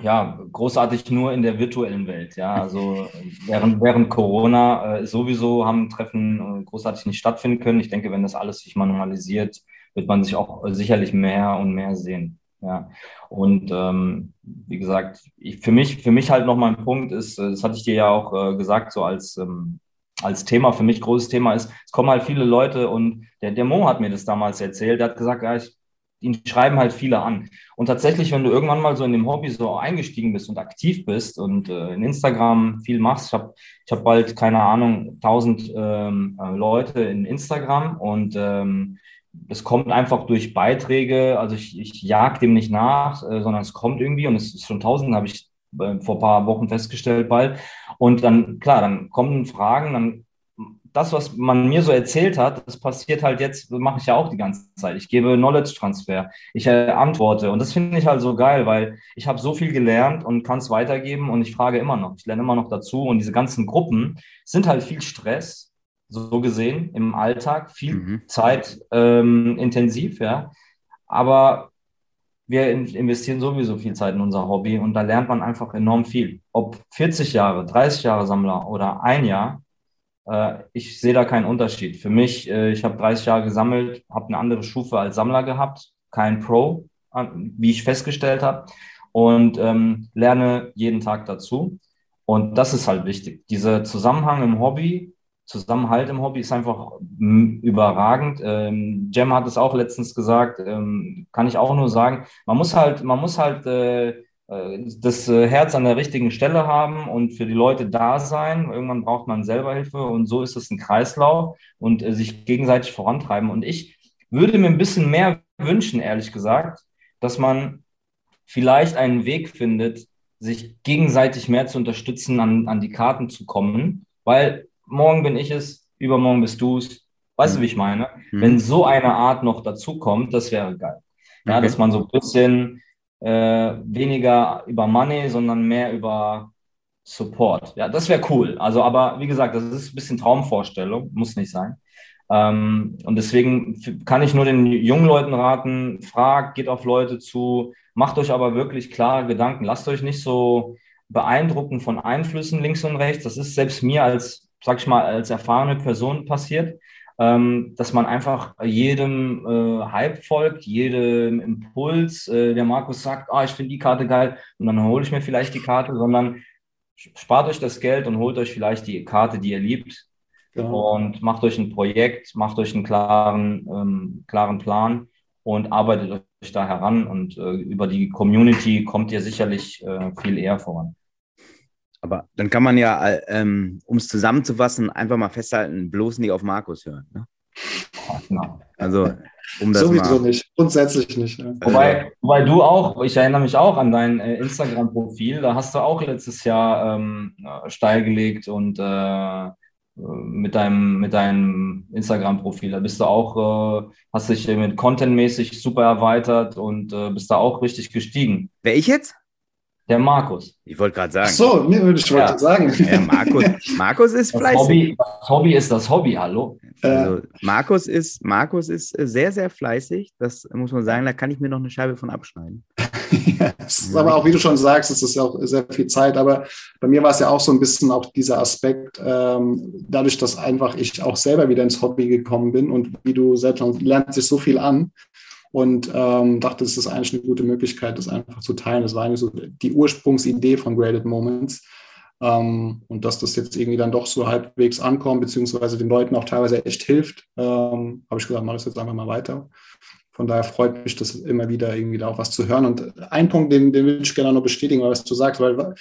ja, großartig nur in der virtuellen Welt. Ja, also während, während Corona äh, sowieso haben Treffen äh, großartig nicht stattfinden können. Ich denke, wenn das alles sich mal normalisiert, wird man sich auch sicherlich mehr und mehr sehen. Ja, und ähm, wie gesagt, ich, für mich, für mich halt nochmal ein Punkt ist, äh, das hatte ich dir ja auch äh, gesagt, so als, ähm, als Thema, für mich großes Thema ist, es kommen halt viele Leute und der, der Mo hat mir das damals erzählt, der hat gesagt, ja, ich, ihn schreiben halt viele an. Und tatsächlich, wenn du irgendwann mal so in dem Hobby so eingestiegen bist und aktiv bist und äh, in Instagram viel machst, ich habe ich hab bald, keine Ahnung, 1000 ähm, äh, Leute in Instagram und ähm, es kommt einfach durch Beiträge, also ich, ich jag dem nicht nach, äh, sondern es kommt irgendwie und es ist schon tausend, habe ich äh, vor ein paar Wochen festgestellt bald. Und dann, klar, dann kommen Fragen, dann das, was man mir so erzählt hat, das passiert halt jetzt, mache ich ja auch die ganze Zeit. Ich gebe Knowledge Transfer, ich äh, antworte und das finde ich halt so geil, weil ich habe so viel gelernt und kann es weitergeben und ich frage immer noch, ich lerne immer noch dazu und diese ganzen Gruppen sind halt viel Stress so gesehen im Alltag, viel mhm. Zeit ähm, intensiv, ja. Aber wir investieren sowieso viel Zeit in unser Hobby und da lernt man einfach enorm viel. Ob 40 Jahre, 30 Jahre Sammler oder ein Jahr, äh, ich sehe da keinen Unterschied. Für mich, äh, ich habe 30 Jahre gesammelt, habe eine andere Stufe als Sammler gehabt, kein Pro, wie ich festgestellt habe, und ähm, lerne jeden Tag dazu. Und das ist halt wichtig. Dieser Zusammenhang im Hobby Zusammenhalt im Hobby ist einfach überragend. Ähm, Jem hat es auch letztens gesagt, ähm, kann ich auch nur sagen. Man muss halt, man muss halt äh, äh, das äh, Herz an der richtigen Stelle haben und für die Leute da sein. Irgendwann braucht man selber Hilfe und so ist es ein Kreislauf und äh, sich gegenseitig vorantreiben. Und ich würde mir ein bisschen mehr wünschen, ehrlich gesagt, dass man vielleicht einen Weg findet, sich gegenseitig mehr zu unterstützen, an, an die Karten zu kommen, weil morgen bin ich es, übermorgen bist du es. Weißt mhm. du, wie ich meine? Mhm. Wenn so eine Art noch dazu kommt, das wäre geil. Ja, okay. dass man so ein bisschen äh, weniger über Money, sondern mehr über Support. Ja, das wäre cool. Also, aber wie gesagt, das ist ein bisschen Traumvorstellung, muss nicht sein. Ähm, und deswegen kann ich nur den jungen Leuten raten, fragt, geht auf Leute zu, macht euch aber wirklich klare Gedanken. Lasst euch nicht so beeindrucken von Einflüssen links und rechts. Das ist selbst mir als sag ich mal, als erfahrene Person passiert. ähm, dass man einfach jedem äh, Hype folgt, jedem Impuls. Äh, der Markus sagt, ah, ich finde die Karte geil und dann hole ich mir vielleicht die Karte, sondern spart euch das Geld und holt euch vielleicht die Karte, die ihr liebt. Genau. Und macht euch ein Projekt, macht euch einen klaren, ähm, klaren Plan und arbeitet euch da heran. Und äh, über die Community kommt ihr sicherlich äh, viel eher voran. Aber dann kann man ja, äh, ähm, um es zusammenzufassen, einfach mal festhalten, bloß nicht auf Markus hören. Ne? Genau. Also, um das Sowieso mal, nicht, grundsätzlich nicht. Ja. Wobei, wobei du auch, ich erinnere mich auch an dein äh, Instagram-Profil, da hast du auch letztes Jahr ähm, steil gelegt und äh, mit deinem, mit deinem Instagram-Profil. Da bist du auch, äh, hast dich mit Content-mäßig super erweitert und äh, bist da auch richtig gestiegen. Wer ich jetzt? Der Markus. Ich wollte gerade sagen. Ach so, ich wollte ja. sagen. Ja, Markus, Markus ist das fleißig. Hobby, das Hobby ist das Hobby, hallo. Also, Markus ist, Markus ist sehr, sehr fleißig. Das muss man sagen, da kann ich mir noch eine Scheibe von abschneiden. [laughs] ja, ist aber auch, wie du schon sagst, es ist ja auch sehr viel Zeit. Aber bei mir war es ja auch so ein bisschen auch dieser Aspekt, ähm, dadurch, dass einfach ich auch selber wieder ins Hobby gekommen bin und wie du selbst lernt sich so viel an und ähm, dachte, es ist eigentlich eine gute Möglichkeit, das einfach zu teilen. Das war eigentlich so die Ursprungsidee von Graded Moments. Ähm, und dass das jetzt irgendwie dann doch so halbwegs ankommt, beziehungsweise den Leuten auch teilweise echt hilft, ähm, habe ich gesagt, mache das jetzt einfach mal weiter. Von daher freut mich das immer wieder, irgendwie da auch was zu hören. Und ein Punkt, den, den will ich gerne noch bestätigen, was du sagst, weil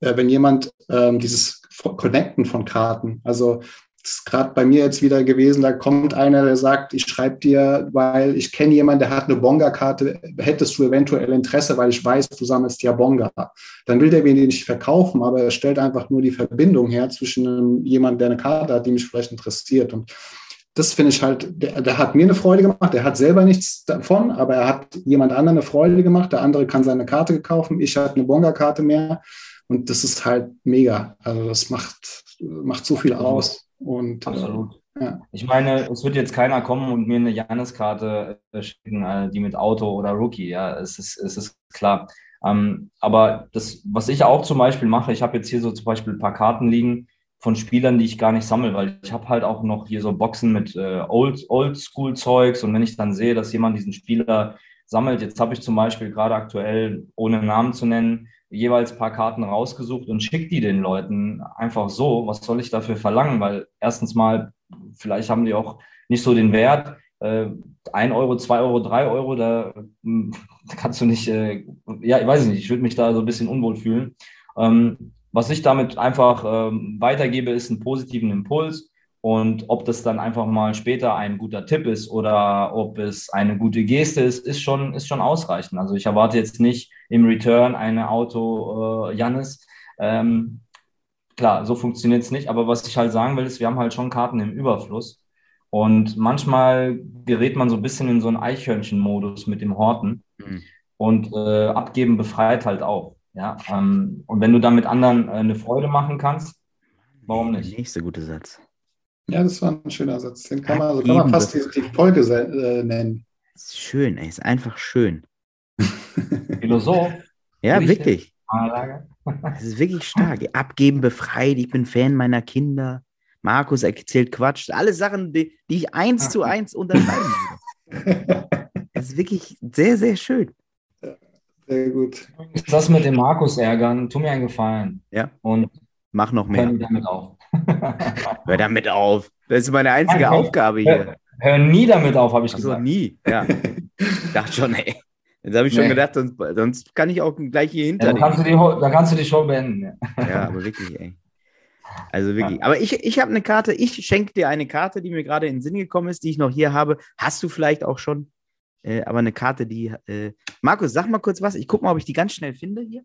äh, wenn jemand ähm, dieses Connecten von Karten, also das ist gerade bei mir jetzt wieder gewesen, da kommt einer, der sagt, ich schreibe dir, weil ich kenne jemanden, der hat eine Bonga-Karte, hättest du eventuell Interesse, weil ich weiß, du sammelst ja Bonga. Dann will der mir die nicht verkaufen, aber er stellt einfach nur die Verbindung her zwischen jemandem, der eine Karte hat, die mich vielleicht interessiert. Und das finde ich halt, der, der, hat mir eine Freude gemacht, der hat selber nichts davon, aber er hat jemand anderen eine Freude gemacht, der andere kann seine Karte kaufen, ich habe eine Bonga-Karte mehr und das ist halt mega. Also das macht, macht so viel aus. Und, äh, Absolut. Äh, ja. Ich meine, es wird jetzt keiner kommen und mir eine Janis-Karte äh, schicken, äh, die mit Auto oder Rookie, ja, es ist, es ist klar. Ähm, aber das, was ich auch zum Beispiel mache, ich habe jetzt hier so zum Beispiel ein paar Karten liegen von Spielern, die ich gar nicht sammle, weil ich habe halt auch noch hier so Boxen mit äh, Old, Oldschool-Zeugs und wenn ich dann sehe, dass jemand diesen Spieler sammelt, jetzt habe ich zum Beispiel gerade aktuell, ohne Namen zu nennen, jeweils ein paar Karten rausgesucht und schicke die den Leuten einfach so. Was soll ich dafür verlangen? Weil erstens mal, vielleicht haben die auch nicht so den Wert. Äh, 1 Euro, 2 Euro, 3 Euro, da, hm, [laughs] kannst du nicht, äh, ja, ich weiß nicht, ich würde mich da so ein bisschen unwohl fühlen. Ähm, was ich damit einfach ähm, weitergebe, ist einen positiven Impuls und ob das dann einfach mal später ein guter Tipp ist oder ob es eine gute Geste ist, ist schon, ist schon ausreichend. Also ich erwarte jetzt nicht im Return eine Auto äh, Jannis. Ähm, klar, so funktioniert es nicht. Aber was ich halt sagen will, ist, wir haben halt schon Karten im Überfluss. Und manchmal gerät man so ein bisschen in so einen Eichhörnchen-Modus mit dem Horten. Mhm. Und äh, abgeben befreit halt auch. Ja? Ähm, und wenn du dann mit anderen äh, eine Freude machen kannst, warum nicht? Der nächste gute Satz. Ja, das war ein schöner Satz. Den kann man, also kann man fast die, die Folge äh, nennen. Ist schön, ey, ist einfach schön. [laughs] Philosoph. Ja, wirklich. [laughs] Das ist wirklich stark. Abgeben befreit, ich bin Fan meiner Kinder. Markus erzählt Quatsch. Alle Sachen, die, die ich eins zu eins unterschreiben würde. [laughs] Das ist wirklich sehr, sehr schön. sehr gut. Das mit dem Markus ärgern, tu mir einen Gefallen. Ja. Und mach noch mehr. Hör damit auf. [laughs] hör damit auf. Das ist meine einzige Nein, Aufgabe hier. Hör, nie damit auf, habe ich Achso, gesagt. nie. Ja. Ich dachte schon, ey. Jetzt habe ich schon nee. gedacht, sonst, sonst, kann ich auch gleich hier hinter. Ja, dann, kannst du die, dann kannst du die Show beenden. Ja, ja aber wirklich, ey. Also wirklich. Ja. Aber ich, ich habe eine Karte, ich schenke dir eine Karte, die mir gerade in den Sinn gekommen ist, die ich noch hier habe. Hast du vielleicht auch schon? Äh, aber eine Karte, die. Äh, Markus, sag mal kurz was. Ich gucke mal, ob ich die ganz schnell finde hier.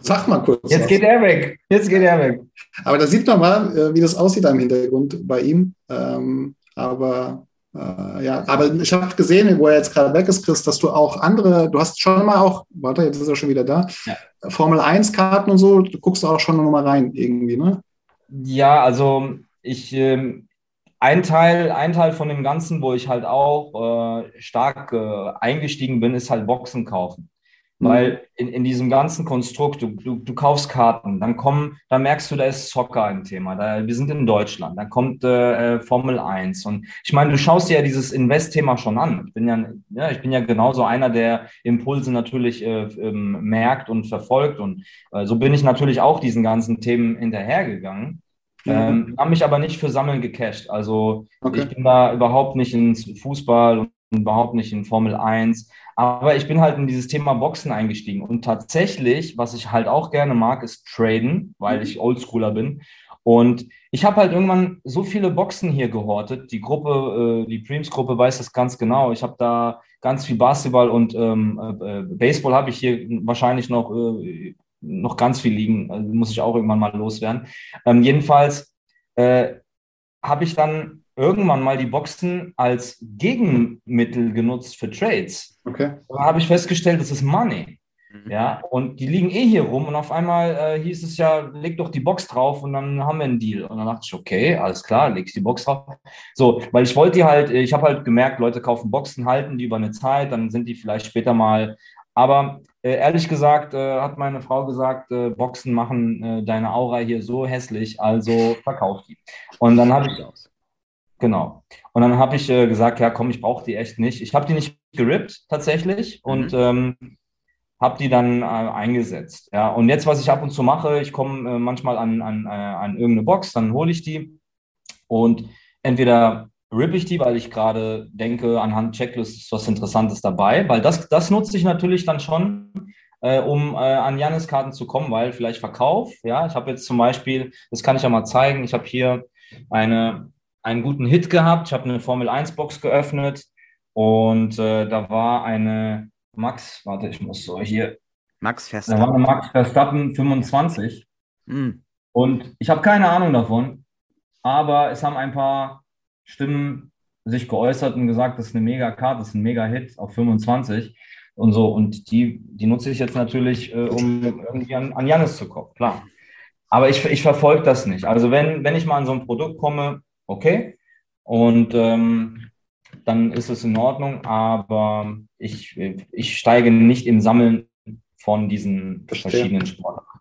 Sag mal kurz. Jetzt was. geht er weg. Jetzt geht er weg. Aber da sieht man mal, äh, wie das aussieht am Hintergrund bei ihm. Ähm, aber äh, ja, aber ich habe gesehen, wo er jetzt gerade weg ist, Chris, dass du auch andere, du hast schon mal auch, warte, jetzt ist er schon wieder da, ja. Formel 1-Karten und so, du guckst auch schon noch mal rein irgendwie, ne? Ja, also ich, äh, ein Teil, ein Teil von dem Ganzen, wo ich halt auch äh, stark äh, eingestiegen bin, ist halt Boxen kaufen. Mhm. Weil in, in diesem ganzen Konstrukt, du, du, du kaufst Karten, dann kommen, dann merkst du, da ist Soccer ein Thema. Da, wir sind in Deutschland, dann kommt äh, äh Formel 1. Und ich meine, du schaust dir ja dieses Invest-Thema schon an. Ich bin ja, ja, ich bin ja genauso einer, der Impulse natürlich äh, ähm, merkt und verfolgt. Und äh, so bin ich natürlich auch diesen ganzen Themen hinterhergegangen. Mhm. Ähm, habe mich aber nicht für Sammeln gecasht. Also okay. ich bin da überhaupt nicht ins Fußball und überhaupt nicht in Formel 1. Aber ich bin halt in dieses Thema Boxen eingestiegen. Und tatsächlich, was ich halt auch gerne mag, ist Traden, weil mhm. ich Oldschooler bin. Und ich habe halt irgendwann so viele Boxen hier gehortet. Die Gruppe, äh, die Preems-Gruppe weiß das ganz genau. Ich habe da ganz viel Basketball und ähm, äh, Baseball habe ich hier wahrscheinlich noch, äh, noch ganz viel liegen. Also muss ich auch irgendwann mal loswerden. Ähm, jedenfalls äh, habe ich dann irgendwann mal die Boxen als Gegenmittel genutzt für Trades. Okay. Da habe ich festgestellt, das ist Money. Mhm. Ja, und die liegen eh hier rum und auf einmal äh, hieß es ja, leg doch die Box drauf und dann haben wir einen Deal. Und dann dachte ich, okay, alles klar, leg ich die Box drauf. So, weil ich wollte die halt, ich habe halt gemerkt, Leute kaufen Boxen, halten die über eine Zeit, dann sind die vielleicht später mal. Aber äh, ehrlich gesagt, äh, hat meine Frau gesagt, äh, Boxen machen äh, deine Aura hier so hässlich, also verkauf die. Und dann habe ich, Genau. Und dann habe ich äh, gesagt, ja, komm, ich brauche die echt nicht. Ich habe die nicht gerippt tatsächlich mhm. und ähm, habe die dann äh, eingesetzt. Ja, und jetzt, was ich ab und zu mache, ich komme äh, manchmal an, an, äh, an irgendeine Box, dann hole ich die und entweder rippe ich die, weil ich gerade denke, anhand Checklist ist was Interessantes dabei, weil das, das nutze ich natürlich dann schon, äh, um äh, an Janis Karten zu kommen, weil vielleicht Verkauf, ja, ich habe jetzt zum Beispiel, das kann ich ja mal zeigen, ich habe hier eine einen guten Hit gehabt. Ich habe eine Formel 1 Box geöffnet und äh, da war eine Max, warte, ich muss so hier. Max Verstappen. Da war eine Max Verstappen 25. Mhm. Und ich habe keine Ahnung davon, aber es haben ein paar Stimmen sich geäußert und gesagt, das ist eine mega Karte, das ist ein mega Hit auf 25 und so. Und die, die nutze ich jetzt natürlich, äh, um irgendwie an, an Janis zu kommen, klar. Aber ich, ich verfolge das nicht. Also wenn, wenn ich mal an so ein Produkt komme, okay. Und ähm, dann ist es in Ordnung, aber ich, ich steige nicht im Sammeln von diesen Verstehe. verschiedenen Sportarten.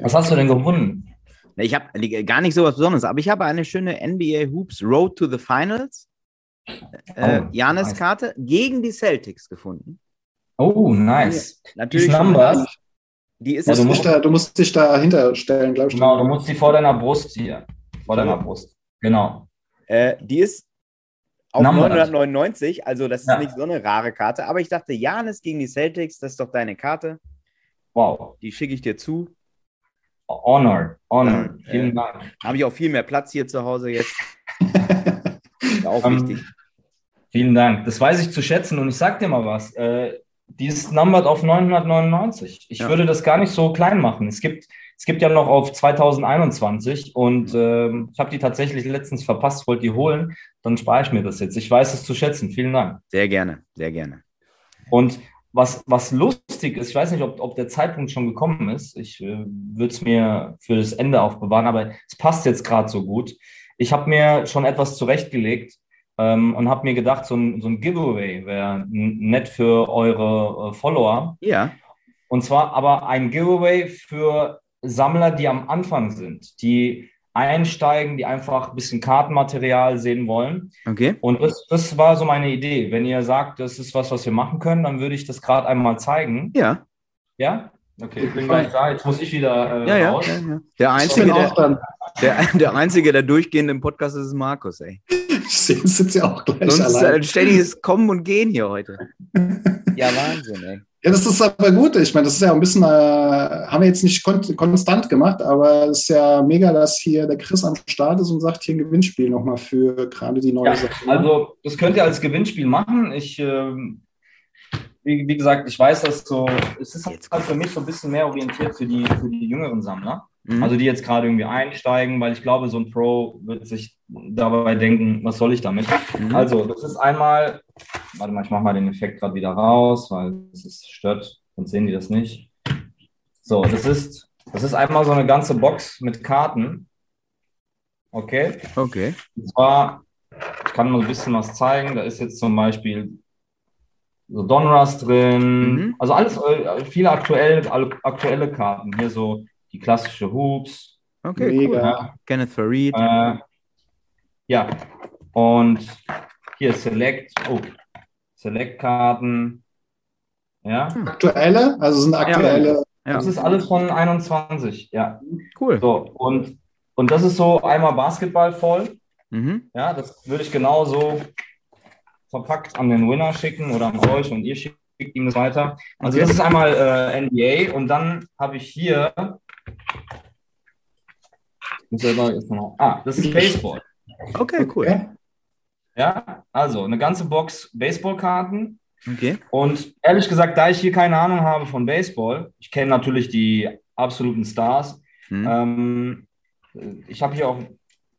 Was hast du denn gewonnen? Ich habe gar nicht so was Besonderes, aber ich habe eine schöne NBA Hoops Road to the Finals äh, oh, Janis nice. Karte gegen die Celtics gefunden. Oh, nice. Natürlich. Numbers. Die ist ja, du, musst da, du musst dich dahinter stellen, glaube ich. Genau, du musst sie vor deiner Brust hier. Vor deiner Brust. Genau. Äh, die ist auf Number 999, also das ist ja. nicht so eine rare Karte, aber ich dachte, Janis gegen die Celtics, das ist doch deine Karte. Wow. Die schicke ich dir zu. Honor, Honor. Ja, Vielen äh, Dank. Habe ich auch viel mehr Platz hier zu Hause jetzt. [laughs] auch um, ähm, wichtig. Vielen Dank. Das weiß ich zu schätzen und ich sag dir mal was. Äh, die ist numbered auf 999. Ich ja. würde das gar nicht so klein machen. Es gibt es gibt ja noch auf 2021 und äh, ich habe die tatsächlich letztens verpasst, wollte die holen. Dann spare ich mir das jetzt. Ich weiß es zu schätzen. Vielen Dank. Sehr gerne, sehr gerne. Und was, was lustig ist, ich weiß nicht, ob, ob der Zeitpunkt schon gekommen ist. Ich äh, würde es mir für das Ende aufbewahren, aber es passt jetzt gerade so gut. Ich habe mir schon etwas zurechtgelegt ähm, und habe mir gedacht, so ein, so ein Giveaway wäre nett für eure äh, Follower. Ja. Und zwar aber ein Giveaway für Sammler, die am Anfang sind, die einsteigen, die einfach ein bisschen Kartenmaterial sehen wollen. Okay. Und das, das war so meine Idee. Wenn ihr sagt, das ist was, was wir machen können, dann würde ich das gerade einmal zeigen. Ja. Ja? Okay, ich bin gleich da. Jetzt muss ich wieder äh, ja, raus. Ja, ja. Der, Einzige, der, der, der, Einzige, der durchgehend im Podcast ist, ist Markus, ey. [laughs] Ich sitze ja auch gleich Sonst allein. ist ein ständiges Kommen und Gehen hier heute. ja, Wahnsinn, ey. Ja, das ist aber gut. Ich meine, das ist ja ein bisschen, äh, haben wir jetzt nicht kon konstant gemacht, aber es ist ja mega, dass hier der Chris am Start ist und sagt, hier ein Gewinnspiel nochmal für gerade die neue ja, Sache. Also, das könnt ihr als Gewinnspiel machen. Ich, äh, wie, wie, gesagt, ich weiß, dass so, es ist halt für mich so ein bisschen mehr orientiert für die, für die jüngeren Sammler. Mhm. Also, die jetzt gerade irgendwie einsteigen, weil ich glaube, so ein Pro wird sich dabei denken, was soll ich damit? Mhm. Also, das ist einmal Warte mal, ich mache mal den Effekt gerade wieder raus, weil es stört, sonst sehen die das nicht. So, das ist, das ist einmal so eine ganze Box mit Karten. Okay? Okay. Und zwar, ich kann mal ein bisschen was zeigen. Da ist jetzt zum Beispiel so Donruss drin, Mhm. also alles, äh, viele aktuell, aktuelle Karten. Hier so die klassische Hoops. Okay, Mega. cool. Ja. Kenneth Farid. Äh, ja, und hier Select, oh, Select-Karten. Ja, Aktuelle, also sind aktuelle. Ja, das ist alles von 21, ja. cool. So, und, und das ist so einmal Basketball voll. Mhm. Ja, das würde ich genauso verpackt an den Winner schicken oder an euch und ihr schickt ihm das weiter. Also Okay. das ist einmal äh, NBA und dann habe ich hier. Ich muss selber jetzt noch, ah, das ist Baseball. Okay, cool. Okay. Ja, also eine ganze Box Baseballkarten. Okay. Und ehrlich gesagt, da ich hier keine Ahnung habe von Baseball, ich kenne natürlich die absoluten Stars. Mhm. Ähm, ich habe hier auch,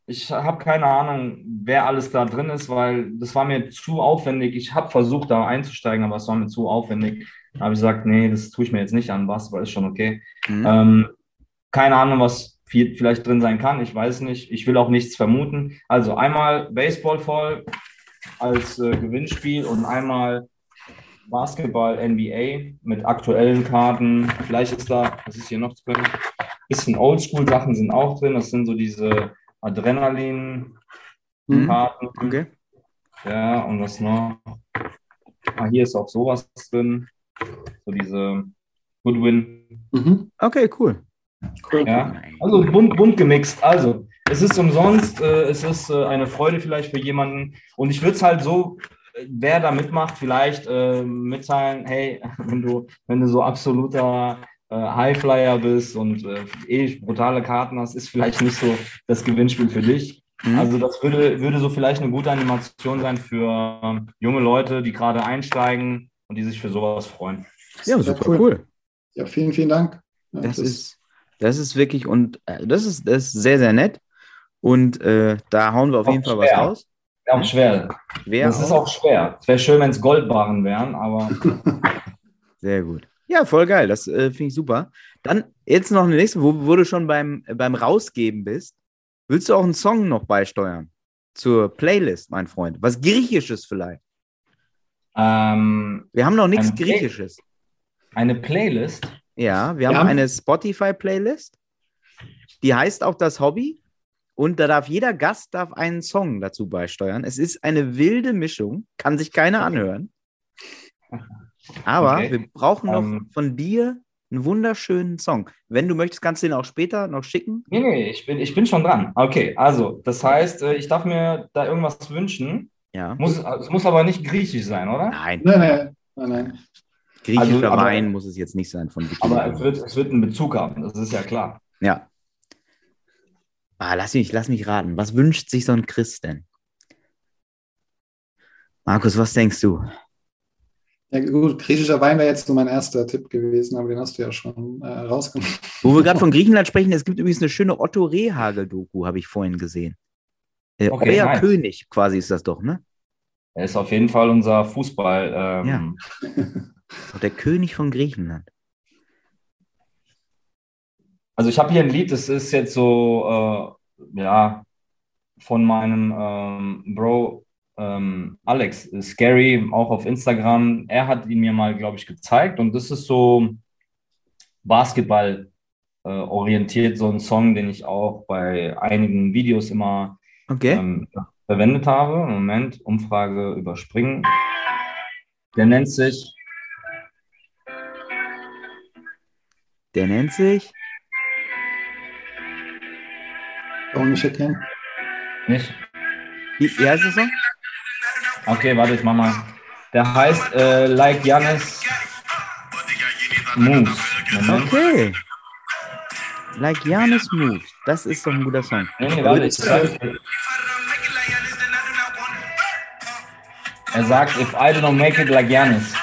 ich habe keine Ahnung, wer alles da drin ist, weil das war mir zu aufwendig. Ich habe versucht, da einzusteigen, aber es war mir zu aufwendig. Da habe ich gesagt, nee, das tue ich mir jetzt nicht an. Basketball ist schon okay. Mhm. Ähm, keine Ahnung, was viel, vielleicht drin sein kann. Ich weiß nicht. Ich will auch nichts vermuten. Also einmal Baseball voll als äh, Gewinnspiel und einmal Basketball NBA mit aktuellen Karten. Vielleicht ist da, was ist hier noch drin? Bisschen Oldschool-Sachen sind auch drin. Das sind so diese Adrenalin-Karten. Mhm. Okay. Ja, und was noch? Ah, hier ist auch sowas drin. So diese Goodwin. Mhm. Okay, cool. Cool. Ja, also bunt, bunt gemixt. Also, es ist umsonst, äh, es ist äh, eine Freude vielleicht für jemanden. Und ich würde es halt so, äh, wer da mitmacht, vielleicht äh, mitteilen, hey, [laughs] wenn du, wenn du so absoluter äh, Highflyer bist und äh, eh brutale Karten hast, ist vielleicht nicht so das Gewinnspiel für dich. Mhm. Also das würde, würde so vielleicht eine gute Animation sein für ähm, junge Leute, die gerade einsteigen und die sich für sowas freuen. ja, super cool. Ja, vielen, vielen Dank. Ja, Das ist, das ist wirklich und äh, das ist, das ist sehr, sehr nett. Und äh, da hauen wir auf Auch jeden Fall was schwer. raus. Auch schwer. Wer das ist auch schwer. Es wäre schön, wenn es Goldbarren wären, aber [laughs] Sehr gut. Ja, voll geil. Das äh, finde ich super. Dann jetzt noch eine nächste, wo, wo du schon beim, äh, beim Rausgeben bist. Willst du auch einen Song noch beisteuern? Zur Playlist, mein Freund. Was Griechisches vielleicht. ähm, Wir haben noch nichts Play- Griechisches. eine Playlist. Ja, wir Wir haben haben- eine Spotify-Playlist. Die heißt auch das Hobby. Und da darf jeder Gast darf einen Song dazu beisteuern. Es ist eine wilde Mischung, kann sich keiner anhören. Aber Okay. wir brauchen noch Ähm. von dir einen wunderschönen Song. Wenn du möchtest, kannst du den auch später noch schicken. Nee, nee, ich bin, ich bin schon dran. Okay, also, das heißt, äh, ich darf mir da irgendwas wünschen. Ja. Muss, es muss aber nicht griechisch sein, oder? Nein, Nein, nein, nein, nein. Griechischer Also, aber- Wein muss es jetzt nicht sein von Aber Wikipedia. es wird, es wird einen Bezug haben, das ist ja klar. Ja. Ah, lass mich, lass mich raten. Was wünscht sich so ein Christ denn? Markus, was denkst du? Ja, gut, griechischer Wein wäre jetzt so mein erster Tipp gewesen, aber den hast du ja schon äh, rausgenommen. Wo wir gerade von Griechenland sprechen, es gibt übrigens eine schöne Otto Rehagel-Doku, habe ich vorhin gesehen. Äh, Okay, Euer nice. König quasi ist das doch, ne? Er ist auf jeden Fall unser Fußball. Ähm, [laughs] Doch Der König von Griechenland. Also ich habe hier ein Lied, das ist jetzt so, äh, ja, von meinem ähm, Bro ähm, Alex, Scary, auch auf Instagram. Er hat ihn mir mal, glaube ich, gezeigt und das ist so Basketball äh, orientiert, so ein Song, den ich auch bei einigen Videos immer Okay. ähm, verwendet habe. Moment, Umfrage überspringen. Der nennt sich Der nennt sich. Nicht erkennen? nicht. Wie, wie heißt das Song? Okay, warte, ich mach mal. Der heißt äh, Like Janis Moves. Moment. Okay. Like Janis Moves. Das ist doch ein guter Song. Nee, nee, warte, ich sag, er sagt, if I don't make it like Janis.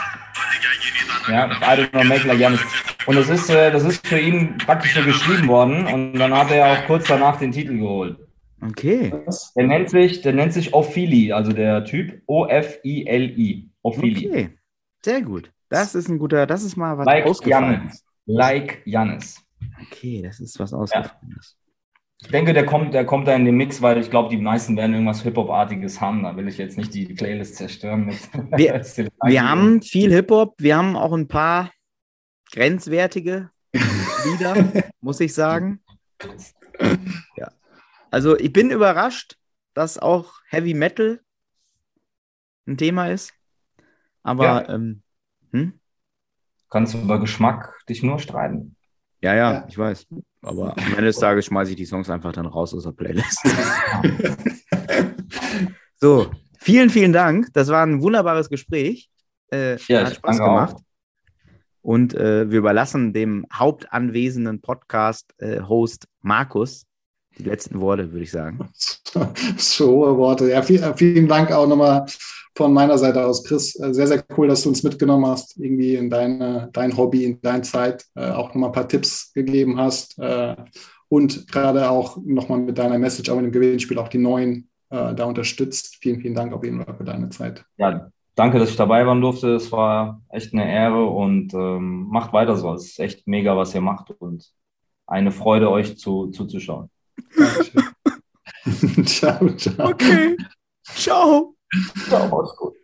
Ja, if I don't make it like Janis. Und das ist, äh, das ist für ihn praktisch so geschrieben worden und dann hat er auch kurz danach den Titel geholt. Okay. Der nennt sich, der nennt sich Ophili, also der Typ O-F-I-L-I. Ophili. Okay. Sehr gut. Das ist ein guter, das ist mal was Like. Janis. Like Janis. Okay, das ist was ausgefallenes. Ich denke, der kommt, der kommt da in den Mix, weil ich glaube, die meisten werden irgendwas Hip-Hop-artiges haben. Da will ich jetzt nicht die Playlist zerstören. wir, [laughs] wir haben viel Hip-Hop, wir haben auch ein paar grenzwertige [laughs] Lieder, muss ich sagen. Ja. Also ich bin überrascht, dass auch Heavy Metal ein Thema ist. Aber ja. ähm, hm? kannst du über Geschmack dich nur streiten. Ja, ja, ja, ich weiß. Aber am Ende des Tages schmeiße ich die Songs einfach dann raus aus der Playlist. [laughs] so, vielen, vielen Dank. Das war ein wunderbares Gespräch. Äh, ja, hat Spaß gemacht. Auch. Und äh, wir überlassen dem hauptanwesenden Podcast-Host äh, Markus die letzten Worte, würde ich sagen. [laughs] So hohe Worte. Ja, vielen Dank auch nochmal von meiner Seite aus, Chris. Äh, sehr, sehr cool, dass du uns mitgenommen hast, irgendwie in deine, dein Hobby, in deine Zeit, äh, auch nochmal ein paar Tipps gegeben hast äh, und gerade auch nochmal mit deiner Message, auch mit dem Gewinnspiel, auch die neuen äh, da unterstützt. Vielen, vielen Dank auf jeden Fall für deine Zeit. Ja, danke, dass ich dabei sein durfte. Es war echt eine Ehre und ähm, macht weiter so. Es ist echt mega, was ihr macht und eine Freude, euch zu, zuzuschauen. [laughs] [laughs] ciao, ciao. Okay. Ciao. Ciao, mach's gut.